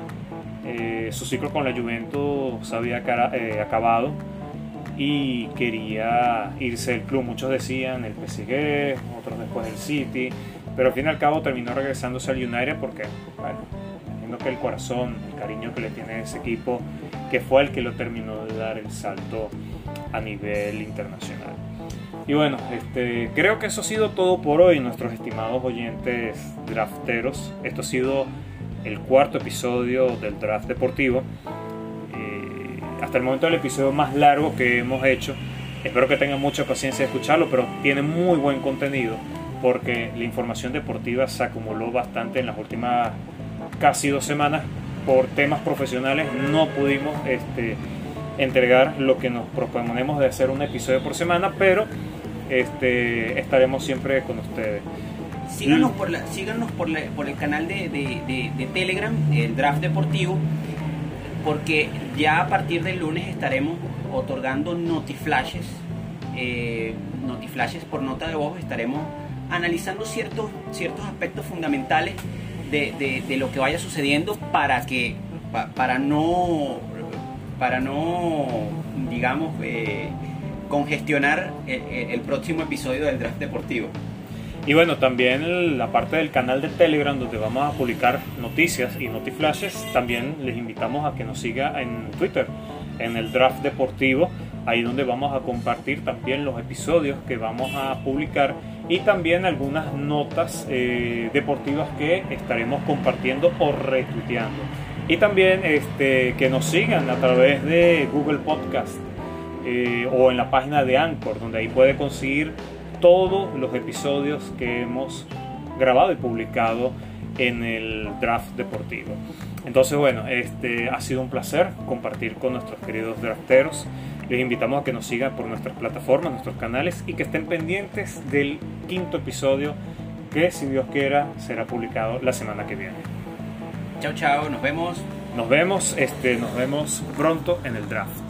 eh, su ciclo con la Juventus se había eh, acabado y quería irse del club. Muchos decían el PSG, otros después el City, pero al fin y al cabo terminó regresándose al United porque, bueno, imagino que el corazón, el cariño que le tiene ese equipo que fue el que lo terminó de dar el salto a nivel internacional. Y bueno, este, creo que eso ha sido todo por hoy, nuestros estimados oyentes drafteros. Esto ha sido el cuarto episodio del draft deportivo. Eh, hasta el momento el episodio más largo que hemos hecho. Espero que tengan mucha paciencia de escucharlo, pero tiene muy buen contenido porque la información deportiva se acumuló bastante en las últimas casi dos semanas por temas profesionales. No pudimos este, entregar lo que nos proponemos de hacer un episodio por semana, pero este, estaremos siempre con ustedes. Síganos por, la, síganos por, por el canal de, de, de, Telegram, el Draft Deportivo, porque ya a partir del lunes estaremos otorgando notiflashes, eh, notiflashes por nota de voz, estaremos analizando ciertos, ciertos aspectos fundamentales de, de, lo que vaya sucediendo para que para no para no digamos eh, congestionar el, próximo episodio del draft deportivo. Y bueno, también la parte del canal de Telegram donde vamos a publicar noticias y notiflashes, también les invitamos a que nos siga en Twitter, en el draft deportivo, ahí donde vamos a compartir también los episodios que vamos a publicar y también algunas notas eh, deportivas que estaremos compartiendo o retuiteando. Y también este, que nos sigan a través de Google Podcast eh, o en la página de Anchor, donde ahí puede conseguir todos los episodios que hemos grabado y publicado en el draft deportivo. Entonces, bueno, este ha sido un placer compartir con nuestros queridos drafteros. Les invitamos a que nos sigan por nuestras plataformas, nuestros canales y que estén pendientes del quinto episodio que, si Dios quiera, será publicado la semana que viene. Chao, chao, nos vemos. Nos vemos, este, nos vemos pronto en el draft.